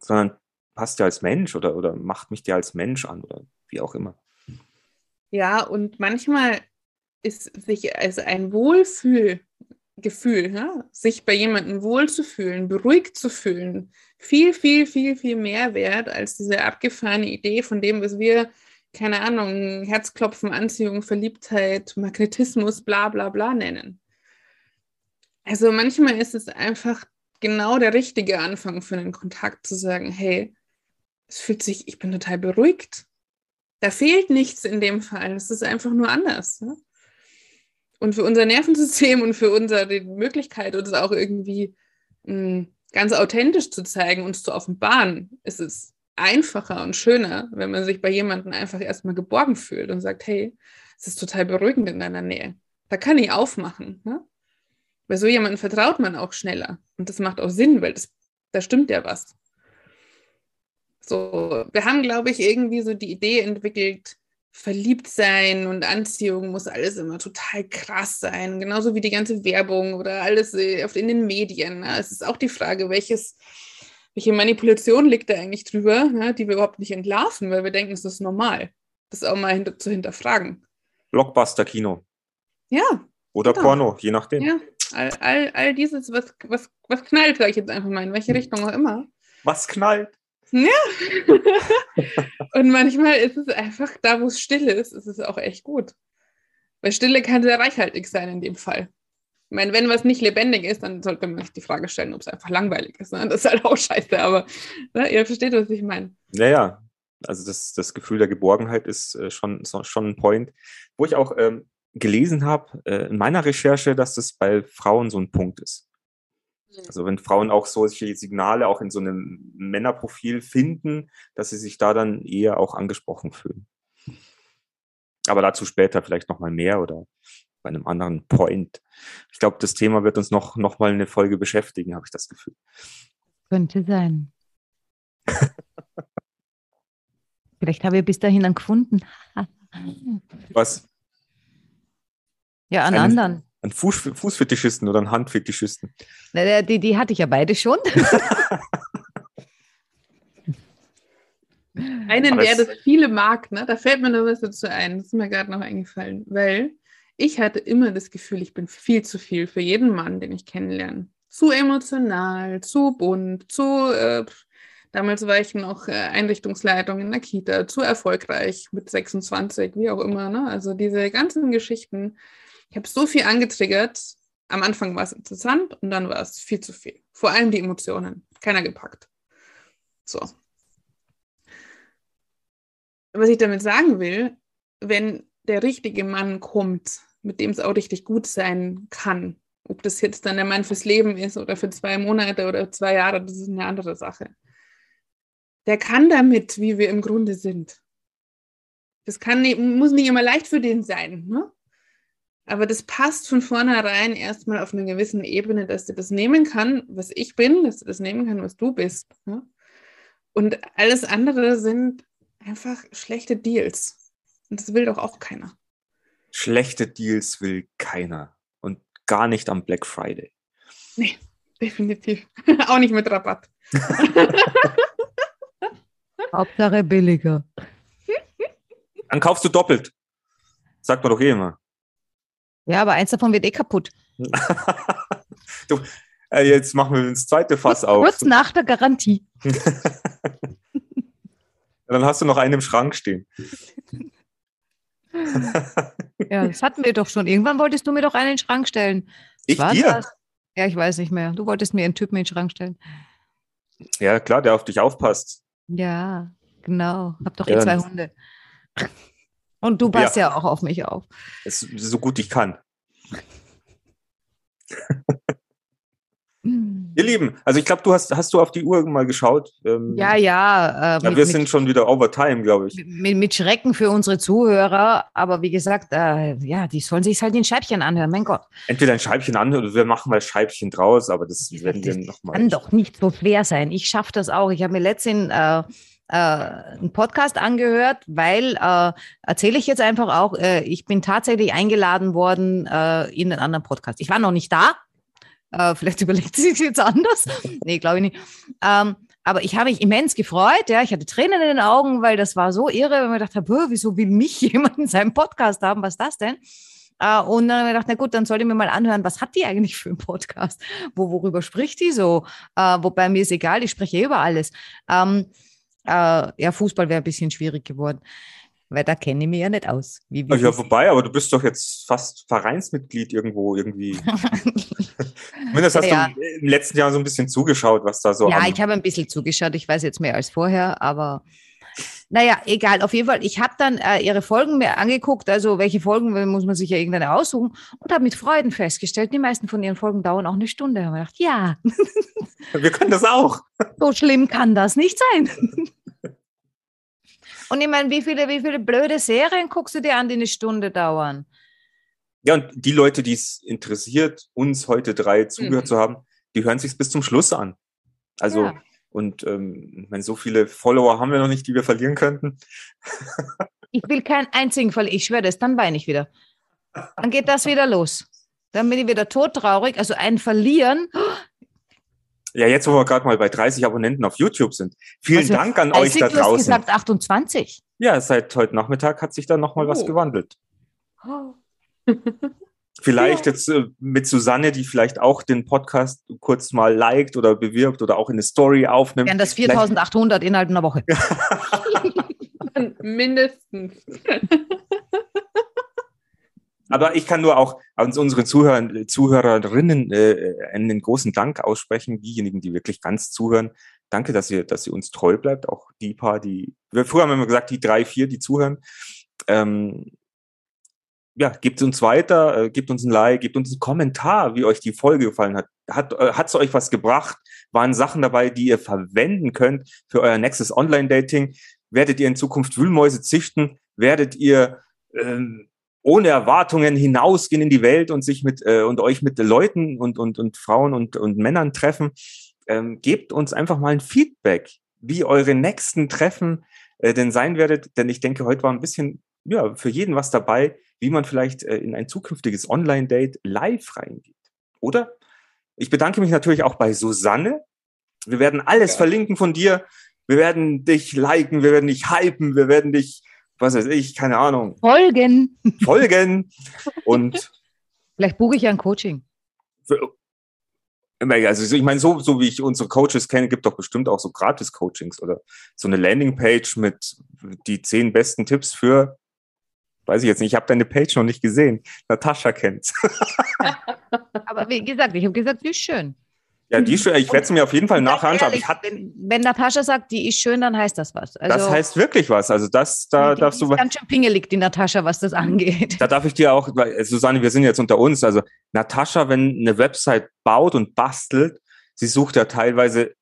sondern passt dir als Mensch oder, oder macht mich dir als Mensch an oder wie auch immer. Ja, und manchmal ist sich als ein Wohlfühlgefühl, ja? sich bei jemandem wohlzufühlen, beruhigt zu fühlen, viel, viel, viel, viel mehr wert als diese abgefahrene Idee von dem, was wir, keine Ahnung, Herzklopfen, Anziehung, Verliebtheit, Magnetismus, bla bla bla nennen. Also manchmal ist es einfach genau der richtige Anfang für einen Kontakt zu sagen, hey, es fühlt sich, ich bin total beruhigt. Da fehlt nichts in dem Fall. Es ist einfach nur anders. Ne? Und für unser Nervensystem und für unsere Möglichkeit, uns auch irgendwie mh, ganz authentisch zu zeigen, uns zu offenbaren, ist es einfacher und schöner, wenn man sich bei jemandem einfach erstmal geborgen fühlt und sagt, hey, es ist total beruhigend in deiner Nähe. Da kann ich aufmachen. Ne? Bei so jemandem vertraut man auch schneller. Und das macht auch Sinn, weil das, da stimmt ja was. So, wir haben, glaube ich, irgendwie so die Idee entwickelt, verliebt sein und Anziehung muss alles immer total krass sein. Genauso wie die ganze Werbung oder alles äh, in den Medien. Ne? Es ist auch die Frage, welches, welche Manipulation liegt da eigentlich drüber, ne? die wir überhaupt nicht entlarven, weil wir denken, es ist normal. Das auch mal hinter, zu hinterfragen. Blockbuster-Kino. Ja. Oder genau. Porno, je nachdem. Ja, all, all, all dieses, was, was, was knallt, sage ich jetzt einfach mal, in welche Richtung auch immer. Was knallt? Ja. und manchmal ist es einfach, da wo es still ist, ist es auch echt gut. Weil Stille kann sehr reichhaltig sein in dem Fall. Ich meine, wenn was nicht lebendig ist, dann sollte man sich die Frage stellen, ob es einfach langweilig ist. Ne? Das ist halt auch scheiße, aber ne, ihr versteht, was ich meine. Ja, ja. Also das, das Gefühl der Geborgenheit ist äh, schon, schon ein Point. Wo ich auch ähm, gelesen habe äh, in meiner Recherche, dass das bei Frauen so ein Punkt ist. Also wenn Frauen auch solche Signale auch in so einem Männerprofil finden, dass sie sich da dann eher auch angesprochen fühlen. Aber dazu später vielleicht nochmal mehr oder bei einem anderen Point. Ich glaube, das Thema wird uns noch, noch mal eine Folge beschäftigen, habe ich das Gefühl. Könnte sein. vielleicht habe ich bis dahin einen gefunden. Was? Ja, an Einen- anderen. Ein Fuß, Fußfetischisten oder ein Handfetischisten? Na, Die, die hatte ich ja beide schon. Einen, Aber der das viele mag, ne? da fällt mir noch was dazu ein. Das ist mir gerade noch eingefallen, weil ich hatte immer das Gefühl, ich bin viel zu viel für jeden Mann, den ich kennenlerne. Zu emotional, zu bunt, zu, äh, damals war ich noch äh, Einrichtungsleitung in der Kita, zu erfolgreich mit 26, wie auch immer. Ne? Also diese ganzen Geschichten, ich habe so viel angetriggert. Am Anfang war es interessant und dann war es viel zu viel. Vor allem die Emotionen. Keiner gepackt. So was ich damit sagen will, wenn der richtige Mann kommt, mit dem es auch richtig gut sein kann, ob das jetzt dann der Mann fürs Leben ist oder für zwei Monate oder zwei Jahre, das ist eine andere Sache. Der kann damit, wie wir im Grunde sind. Das kann muss nicht immer leicht für den sein, ne? Aber das passt von vornherein erstmal auf einer gewissen Ebene, dass der das nehmen kann, was ich bin, dass er das nehmen kann, was du bist. Ne? Und alles andere sind einfach schlechte Deals. Und das will doch auch keiner. Schlechte Deals will keiner. Und gar nicht am Black Friday. Nee, definitiv. auch nicht mit Rabatt. Hauptsache billiger. Dann kaufst du doppelt. Sagt man doch eh immer. Ja, aber eins davon wird eh kaputt. du, äh, jetzt machen wir das zweite Fass auf. Kurz nach der Garantie. Dann hast du noch einen im Schrank stehen. Ja, das hatten wir doch schon. Irgendwann wolltest du mir doch einen in den Schrank stellen. Ich War dir? das? Ja, ich weiß nicht mehr. Du wolltest mir einen Typen in den Schrank stellen. Ja, klar, der auf dich aufpasst. Ja, genau. Hab doch Ja, eh zwei Hunde. Und du passt ja. auch auf mich auf. Das, so gut ich kann. Ihr Lieben, also ich glaube, du hast, hast du auf die Uhr mal geschaut? Ähm, Ja, ja. Äh, ja mit, wir mit, sind schon wieder over time, glaube ich. mit, mit Schrecken für unsere Zuhörer. Aber wie gesagt, äh, ja, die sollen sich halt in Scheibchen anhören. Mein Gott. Entweder ein Scheibchen an oder wir machen mal Scheibchen draus, aber das werden wir Das nochmal. kann doch nicht so schwer sein. Ich schaffe das auch. Ich habe mir letztens äh, äh, einen Podcast angehört, weil, äh, erzähle ich jetzt einfach auch, äh, ich bin tatsächlich eingeladen worden äh, in einen anderen Podcast. Ich war noch nicht da. Äh, vielleicht überlegt sie sich jetzt anders. nee, glaube ich nicht. Ähm, aber ich habe mich immens gefreut. Ja, ich hatte Tränen in den Augen, weil das war so irre, ich mir gedacht habe, "Bö, wieso will mich jemand in seinem Podcast haben? Was ist das denn? Äh, und dann habe ich gedacht, na gut, dann soll ich mir mal anhören, was hat die eigentlich für einen Podcast? Wo, worüber spricht die so? Äh, wobei mir ist egal, ich spreche eh über alles. Äh, ja, Fußball wäre ein bisschen schwierig geworden, weil da kenne ich mich ja nicht aus. Wie, wie Ja, wobei, aber du bist doch jetzt fast Vereinsmitglied irgendwo irgendwie. Zumindest hast Ja, du im letzten Jahr so ein bisschen zugeschaut, was da so ja, ich habe ein bisschen zugeschaut. Ich weiß jetzt mehr als vorher, aber Naja, egal, auf jeden Fall. Ich habe dann äh, ihre Folgen mir angeguckt, also welche Folgen muss man sich ja irgendeine aussuchen und habe mit Freuden festgestellt, die meisten von ihren Folgen dauern auch eine Stunde. Da habe ich gedacht, ja, Wir können das auch. so schlimm kann das nicht sein. Und ich meine, wie viele, wie viele blöde Serien guckst du dir an, die eine Stunde dauern? Ja, und die Leute, die es interessiert, uns heute drei zugehört Mhm. zu haben, die hören sich bis zum Schluss an. Also, Ja. Und ähm, ich meine, so viele Follower haben wir noch nicht, die wir verlieren könnten. Ich will keinen einzigen Fall, ich schwöre das, dann weine ich wieder. Dann geht das wieder los. Dann bin ich wieder todtraurig. Also ein Verlieren. Ja, jetzt, wo wir gerade mal bei 30 Abonnenten auf YouTube sind. Vielen Also, Dank an euch da du hast draußen. gesagt 28. Ja, seit heute Nachmittag hat sich da nochmal was Oh. Vielleicht jetzt äh, mit Susanne, die vielleicht auch den Podcast kurz mal liked oder bewirbt oder auch in eine Story aufnimmt. Wären das 4800 innerhalb einer Woche. Mindestens. Aber ich kann nur auch an unsere Zuhörer, Zuhörerinnen äh, einen großen Dank aussprechen, diejenigen, die wirklich ganz zuhören. Danke, dass ihr, dass ihr uns treu bleibt. Auch die paar, die, wir früher haben wir immer gesagt, die drei, vier, die zuhören. Ähm, ja, gebt uns weiter, äh, gebt uns ein Like, gebt uns einen Kommentar, wie euch die Folge gefallen hat. Hat äh, euch was gebracht? Waren Sachen dabei, die ihr verwenden könnt für euer nächstes Online-Dating? Werdet ihr in Zukunft Wühlmäuse züchten? Werdet ihr ähm, ohne Erwartungen hinausgehen in die Welt und sich mit äh, und euch mit Leuten und und und Frauen und und Männern treffen? Ähm, gebt uns einfach mal ein Feedback, wie eure nächsten Treffen äh, denn sein werdet, denn ich denke, heute war ein bisschen ja für jeden was dabei, wie man vielleicht äh, in ein zukünftiges Online-Date live reingeht, oder? Ich bedanke mich natürlich auch bei Susanne. Wir werden alles Ja. verlinken von dir. Wir werden dich liken, wir werden dich hypen, wir werden dich, was weiß ich, keine Ahnung, Folgen. folgen. Und Vielleicht buche ich ja ein Coaching. für, also so- ich meine, so, so wie ich unsere Coaches kenne, gibt doch bestimmt auch so Gratis-Coachings oder so eine Landingpage mit die zehn besten Tipps für, weiß ich jetzt nicht, ich habe deine Page noch nicht gesehen. Natascha kennt's. Aber wie gesagt, ich habe gesagt, die ist schön. Ja, die ist schön. Ich werde sie mir auf jeden Fall nachher anschauen. Wenn, wenn Natascha sagt, die ist schön, dann heißt das was. Also, das heißt wirklich was. Also das, da die, darfst die du ist ganz schön pingelig, die Natascha, was das angeht. Da darf ich dir auch, weil, äh, Susanne, wir sind jetzt unter uns. Also Natascha, wenn eine Website baut und bastelt, sie sucht ja teilweise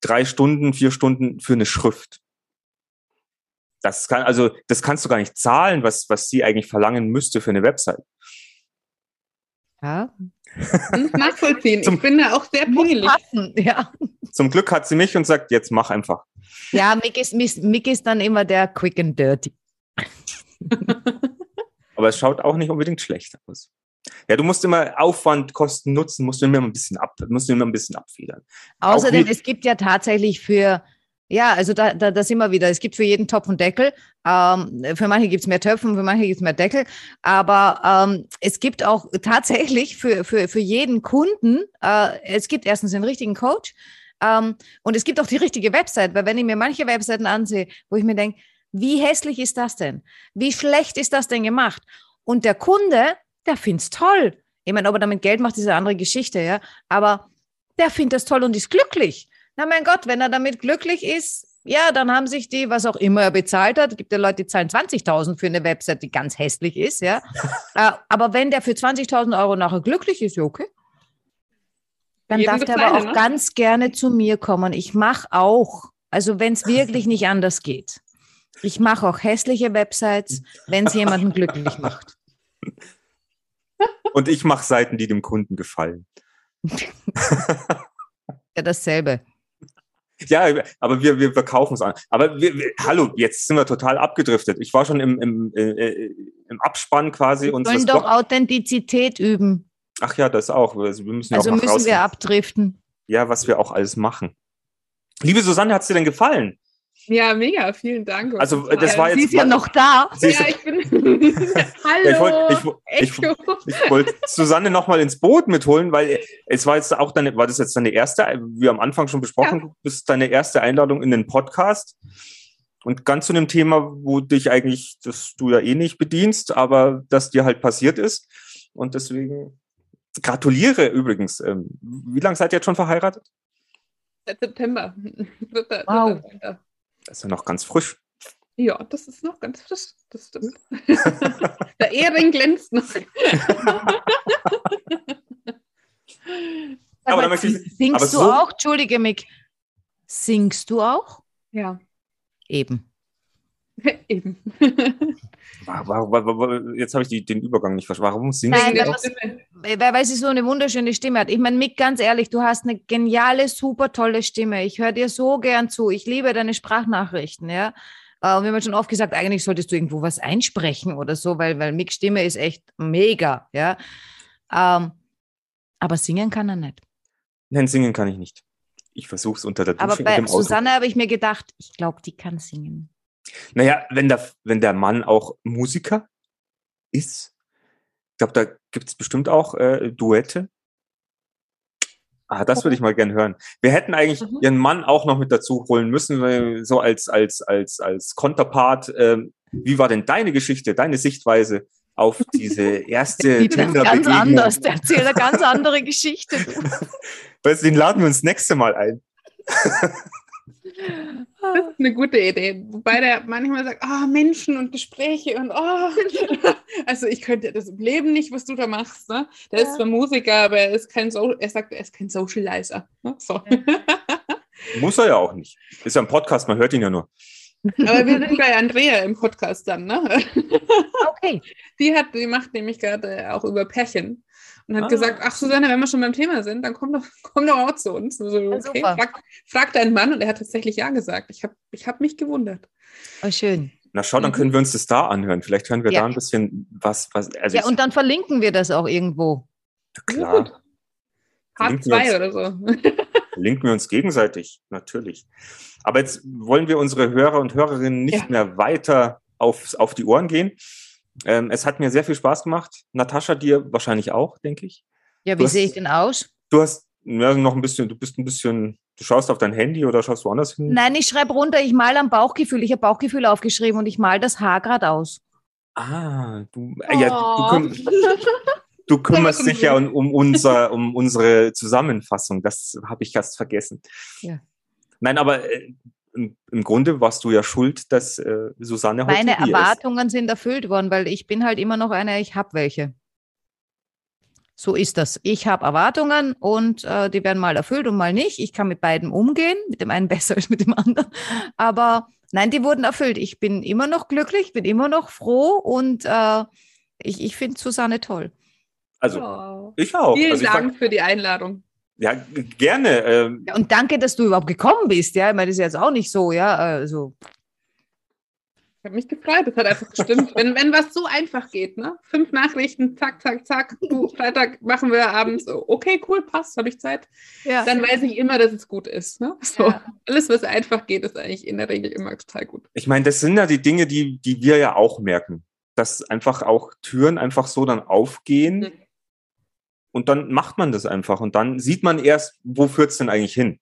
drei Stunden, vier Stunden für eine Schrift. Das kann, also, das kannst du gar nicht zahlen, was, was sie eigentlich verlangen müsste für eine Website. Ja, nachvollziehen. Zum- ich bin da auch sehr pingelig. passen. Ja, Zum Glück hat sie mich und sagt, jetzt mach einfach. ja Mick, ist, Mick ist dann immer der quick and dirty. Aber es schaut auch nicht unbedingt schlecht aus. Ja, du musst immer Aufwand, Kosten, Nutzen, musst du immer ein bisschen ab, musst du immer ein bisschen abfedern. Außerdem, es gibt ja tatsächlich für, ja, also da, da, das immer wieder, es gibt für jeden Topf und Deckel. Ähm, für manche gibt es mehr Töpfen, für manche gibt es mehr Deckel. Aber ähm, es gibt auch tatsächlich für, für, für jeden Kunden, äh, es gibt erstens den richtigen Coach ähm, und es gibt auch die richtige Website, weil wenn ich mir manche Webseiten ansehe, wo ich mir denke, wie hässlich ist das denn? Wie schlecht ist das denn gemacht? Und der Kunde, der find's toll. Ich meine, ob er damit Geld macht, ist eine andere Geschichte, ja. Aber der findet das toll und ist glücklich. Na mein Gott, wenn er damit glücklich ist, ja, dann haben sich die, was auch immer er bezahlt hat, gibt ja Leute, die zahlen 20.000 für eine Website, die ganz hässlich ist, ja. äh, aber wenn der für 20.000 Euro nachher glücklich ist, ja okay. Dann darf der aber auch ne? ganz gerne zu mir kommen. Ich mache auch, also wenn es wirklich nicht anders geht. Ich mache auch hässliche Websites, wenn es jemanden glücklich macht. Und ich mache Seiten, die dem Kunden gefallen. Ja, dasselbe. Ja, aber wir, wir verkaufen es an. Aber wir, wir, hallo, jetzt sind wir total abgedriftet. Ich war schon im, im, äh, äh, im Abspann quasi Wir sollen doch Blog. Authentizität üben. Ach ja, das auch. Also wir müssen Also müssen wir abdriften. Ja, was wir auch alles machen. Liebe Susanne, hat's dir denn gefallen? Ja, mega, vielen Dank. Also, das Ja, war Sie jetzt- ist ja noch da. Sie Ja, ich bin. Hallo. Ja, ich wollte ich, wo- ich, Echo. ich wollte Susanne noch mal ins Boot mitholen, weil es war jetzt auch deine, war das jetzt deine erste, wie am Anfang schon besprochen, du bist deine erste Einladung in den Podcast. Und ganz zu einem Thema, wo dich eigentlich, das du ja eh nicht bedienst, aber das dir halt passiert ist. Und deswegen gratuliere übrigens. Ähm, Wie lange seid ihr jetzt schon verheiratet? Seit September. Wow. zweiter. Das ist ja noch ganz frisch. Ja, das ist noch ganz frisch. Das stimmt. Der Ehering glänzt noch. Aber möchte ich- Singst aber du so- auch? Entschuldige mich. Singst du auch? Ja, Eben. eben. Wa- wa- wa- wa- wa- Jetzt habe ich die, den Übergang nicht verstanden. Warum singst Nein, du das weil, weil sie so eine wunderschöne Stimme hat. Ich meine, Mick, ganz ehrlich, du hast eine geniale, super tolle Stimme. Ich höre dir so gern zu. Ich liebe deine Sprachnachrichten, ja. Äh, Und wir haben schon oft gesagt, eigentlich solltest du irgendwo was einsprechen oder so, weil, weil Micks Stimme ist echt mega, ja. Ähm, aber singen kann er nicht. Nein, singen kann ich nicht. Ich versuche es unter der Dusche Aber bei. Susanne habe ich mir gedacht, ich glaube, die kann singen. Naja, wenn der, wenn der Mann auch Musiker ist, ich glaube, da gibt es bestimmt auch äh, Duette. Ah, das würde ich mal gern hören. Wir hätten eigentlich Mhm. ihren Mann auch noch mit dazu holen müssen, so als, als, als, als Konterpart. Ähm, wie war denn deine Geschichte, deine Sichtweise auf diese erste Die ganz Tinder-Begegnung? anders. Der erzählt eine ganz andere Geschichte. Weißt du, Den laden wir uns nächste Mal ein. Das ist eine gute Idee. Wobei der manchmal sagt, ah, Menschen und Gespräche und oh. Also ich könnte das im Leben nicht, was du da machst. Ne? Der Ja. ist zwar Musiker, aber er ist kein so er sagt, er ist kein Socializer. Ne? So. Muss er ja auch nicht. Ist ja ein Podcast, man hört ihn ja nur. Aber wir sind bei Andrea im Podcast dann, ne? Okay. Die hat, die macht nämlich gerade auch über Pärchen und hat Ah. gesagt, ach Susanne, wenn wir schon beim Thema sind, dann komm doch, komm doch auch zu uns. So, Ja, okay, super. frag, frag deinen Mann und er hat tatsächlich ja gesagt. Ich habe ich hab mich gewundert. Oh, schön. Na schau, dann Mhm. können wir uns das da anhören. Vielleicht hören wir Ja. da ein bisschen was, was also Ja, und dann verlinken wir das auch irgendwo. klar. Part Verlinken wir 2 uns. oder so. Linken wir uns gegenseitig, natürlich. Aber jetzt wollen wir unsere Hörer und Hörerinnen nicht Ja. mehr weiter auf, auf die Ohren gehen. Ähm, es hat mir sehr viel Spaß gemacht. Natascha, dir wahrscheinlich auch, denke ich. Ja, Du wie sehe ich denn aus? Du hast ja, noch ein bisschen, du bist ein bisschen, du schaust auf dein Handy oder schaust woanders hin? Nein, ich schreibe runter, ich male am Bauchgefühl. Ich habe Bauchgefühl aufgeschrieben und ich male das Haar gerade aus. Ah, du, äh, ja, du, Oh. küm du kümmerst dich ja um, um, unser, um unsere Zusammenfassung. Das habe ich erst vergessen. Ja. Nein, aber äh, im, im Grunde warst du ja schuld, dass äh, Susanne heute Meine hier ist. Erwartungen sind erfüllt worden, weil ich bin halt immer noch eine, ich habe welche. So ist das. Ich habe Erwartungen und äh, die werden mal erfüllt und mal nicht. Ich kann mit beiden umgehen, mit dem einen besser als mit dem anderen. Aber nein, die wurden erfüllt. Ich bin immer noch glücklich, bin immer noch froh und äh, ich, ich finde Susanne toll. Also, Oh. ich auch. Vielen also ich Dank für die Einladung. Ja, gerne. Ähm, Ja, und danke, dass du überhaupt gekommen bist. Ja, ich meine, das ist jetzt auch nicht so, ja. Also, Ich habe mich gefreut. Das hat einfach gestimmt. wenn, wenn was so einfach geht, ne? Fünf Nachrichten, zack, zack, zack. Du, Freitag machen wir abends. so, Okay, cool, passt, habe ich Zeit. ja. Dann weiß ich immer, dass es gut ist. Ne? So. Ja. Alles, was einfach geht, ist eigentlich in der Regel immer total gut. ich meine, das sind ja die Dinge, die, die wir ja auch merken. Dass einfach auch Türen einfach so dann aufgehen. Mhm. Und dann macht man das einfach. Und dann sieht man erst, wo führt's denn eigentlich hin?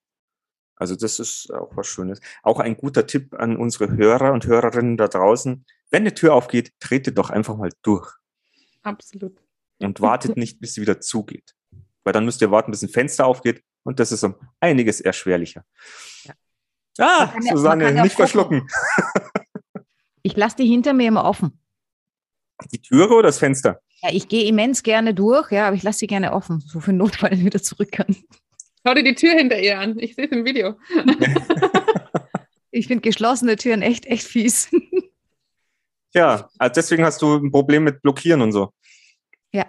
Also das ist auch was Schönes. Auch ein guter Tipp an unsere Hörer und Hörerinnen da draußen. Wenn eine Tür aufgeht, tretet doch einfach mal durch Absolut. und wartet nicht, bis sie wieder zugeht. Weil dann müsst ihr warten, bis ein Fenster aufgeht und das ist um einiges erschwerlicher. Ja. Ah, ja- Susanne, ja nicht verschlucken. Ich lasse die hinter mir immer offen. Die Türe oder das Fenster? Ja, ich gehe immens gerne durch, ja, aber ich lasse sie gerne offen, so für Notfall wenn ich wieder zurück kann. Schau dir die Tür hinter ihr an. Ich sehe es im Video. Ich finde geschlossene Türen echt, echt fies. Ja, also deswegen hast du ein Problem mit Blockieren und so. Ja.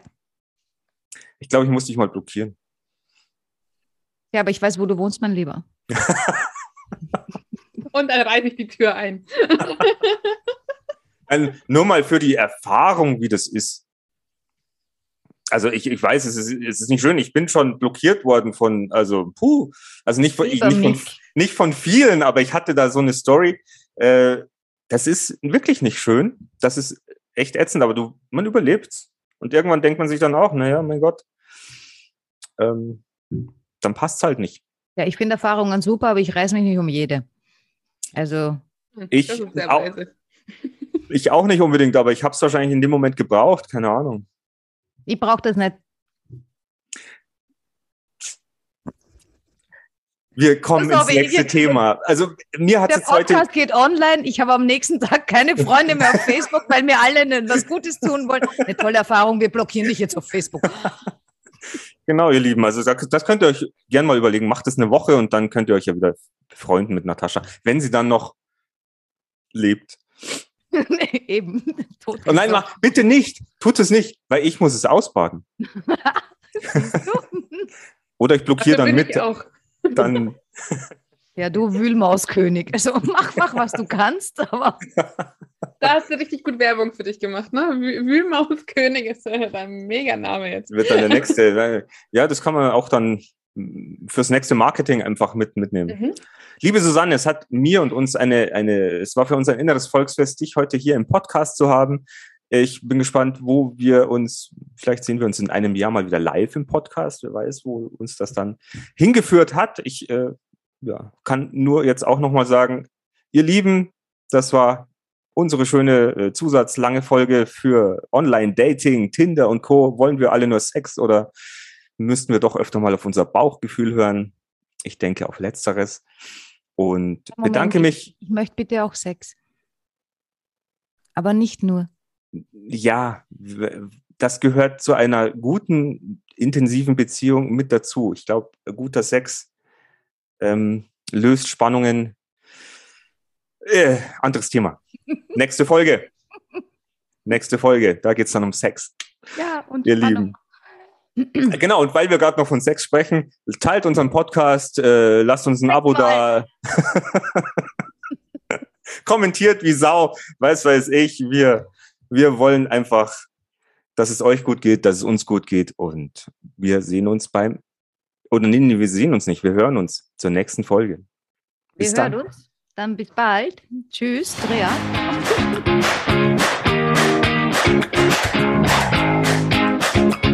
Ich glaube, ich muss dich mal blockieren. Ja, aber ich weiß, wo du wohnst, mein Lieber. Und dann reiße ich die Tür ein. Ein, nur mal für die Erfahrung, wie das ist. Also ich, ich weiß, es ist, es ist nicht schön. Ich bin schon blockiert worden von, also puh, also nicht von, ich, nicht, von nicht von vielen, aber ich hatte da so eine Story. Äh, das ist wirklich nicht schön. Das ist echt ätzend, aber du, man überlebt. Und irgendwann denkt man sich dann auch, naja, mein Gott, ähm, dann passt's halt nicht. Ja, ich finde Erfahrungen super, aber ich reiß mich nicht um jede. Also, Hm, Ich das ist sehr auch. Ich auch nicht unbedingt, aber ich habe es wahrscheinlich in dem Moment gebraucht, keine Ahnung. Ich brauche das nicht. Wir kommen auf, ins nächste Thema. Also mir hat Der es heute. Podcast geht online. Ich habe am nächsten Tag keine Freunde mehr auf Facebook, weil mir alle ne- was Gutes tun wollen. Eine tolle Erfahrung. Wir blockieren dich jetzt auf Facebook. Genau, ihr Lieben. Also das, das könnt ihr euch gern mal überlegen. Macht es eine Woche und dann könnt ihr euch ja wieder befreunden mit Natascha, wenn sie dann noch lebt. Nee, eben. Tot Oh nein, mach, bitte nicht. Tut es nicht, weil ich muss es ausbaden. Oder ich blockiere Dafür dann mit. auch. Dann Ja, du Wühlmauskönig. Also mach, mach, was du kannst, aber Da hast du richtig gut Werbung für dich gemacht, ne? Wü- Wühlmauskönig ist dein Mega-Name jetzt. wird dann der nächste. weil- Ja, das kann man auch dann fürs nächste Marketing einfach mit, mitnehmen. Mhm. Liebe Susanne, es hat mir und uns eine, eine, es war für uns ein inneres Volksfest, dich heute hier im Podcast zu haben. Ich bin gespannt, wo wir uns, vielleicht sehen wir uns in einem Jahr mal wieder live im Podcast. Wer weiß, wo uns das dann hingeführt hat. Ich äh, ja, kann nur jetzt auch nochmal sagen, ihr Lieben, das war unsere schöne äh, zusatzlange Folge für Online-Dating, Tinder und Co. Wollen wir alle nur Sex oder müssten wir doch öfter mal auf unser Bauchgefühl hören? Ich denke auf Letzteres. Und Moment, bedanke mich. ich möchte bitte auch Sex. Aber nicht nur. Ja, das gehört zu einer guten, intensiven Beziehung mit dazu. Ich glaube, guter Sex ähm, löst Spannungen. Äh, anderes Thema. Nächste Folge. Nächste Folge. Da geht's dann um Sex. Ja, und Ihr Spannung. Lieben. Genau, und weil wir gerade noch von Sex sprechen, teilt unseren Podcast, äh, lasst uns ein Abo da. Kommentiert wie Sau, weiß weiß ich. Wir, wir wollen einfach, dass es euch gut geht, dass es uns gut geht und wir sehen uns beim, oder nee, nee, wir sehen uns nicht, wir hören uns zur nächsten Folge. Wir Bis hören dann. uns. Dann bis bald. Tschüss, Drea.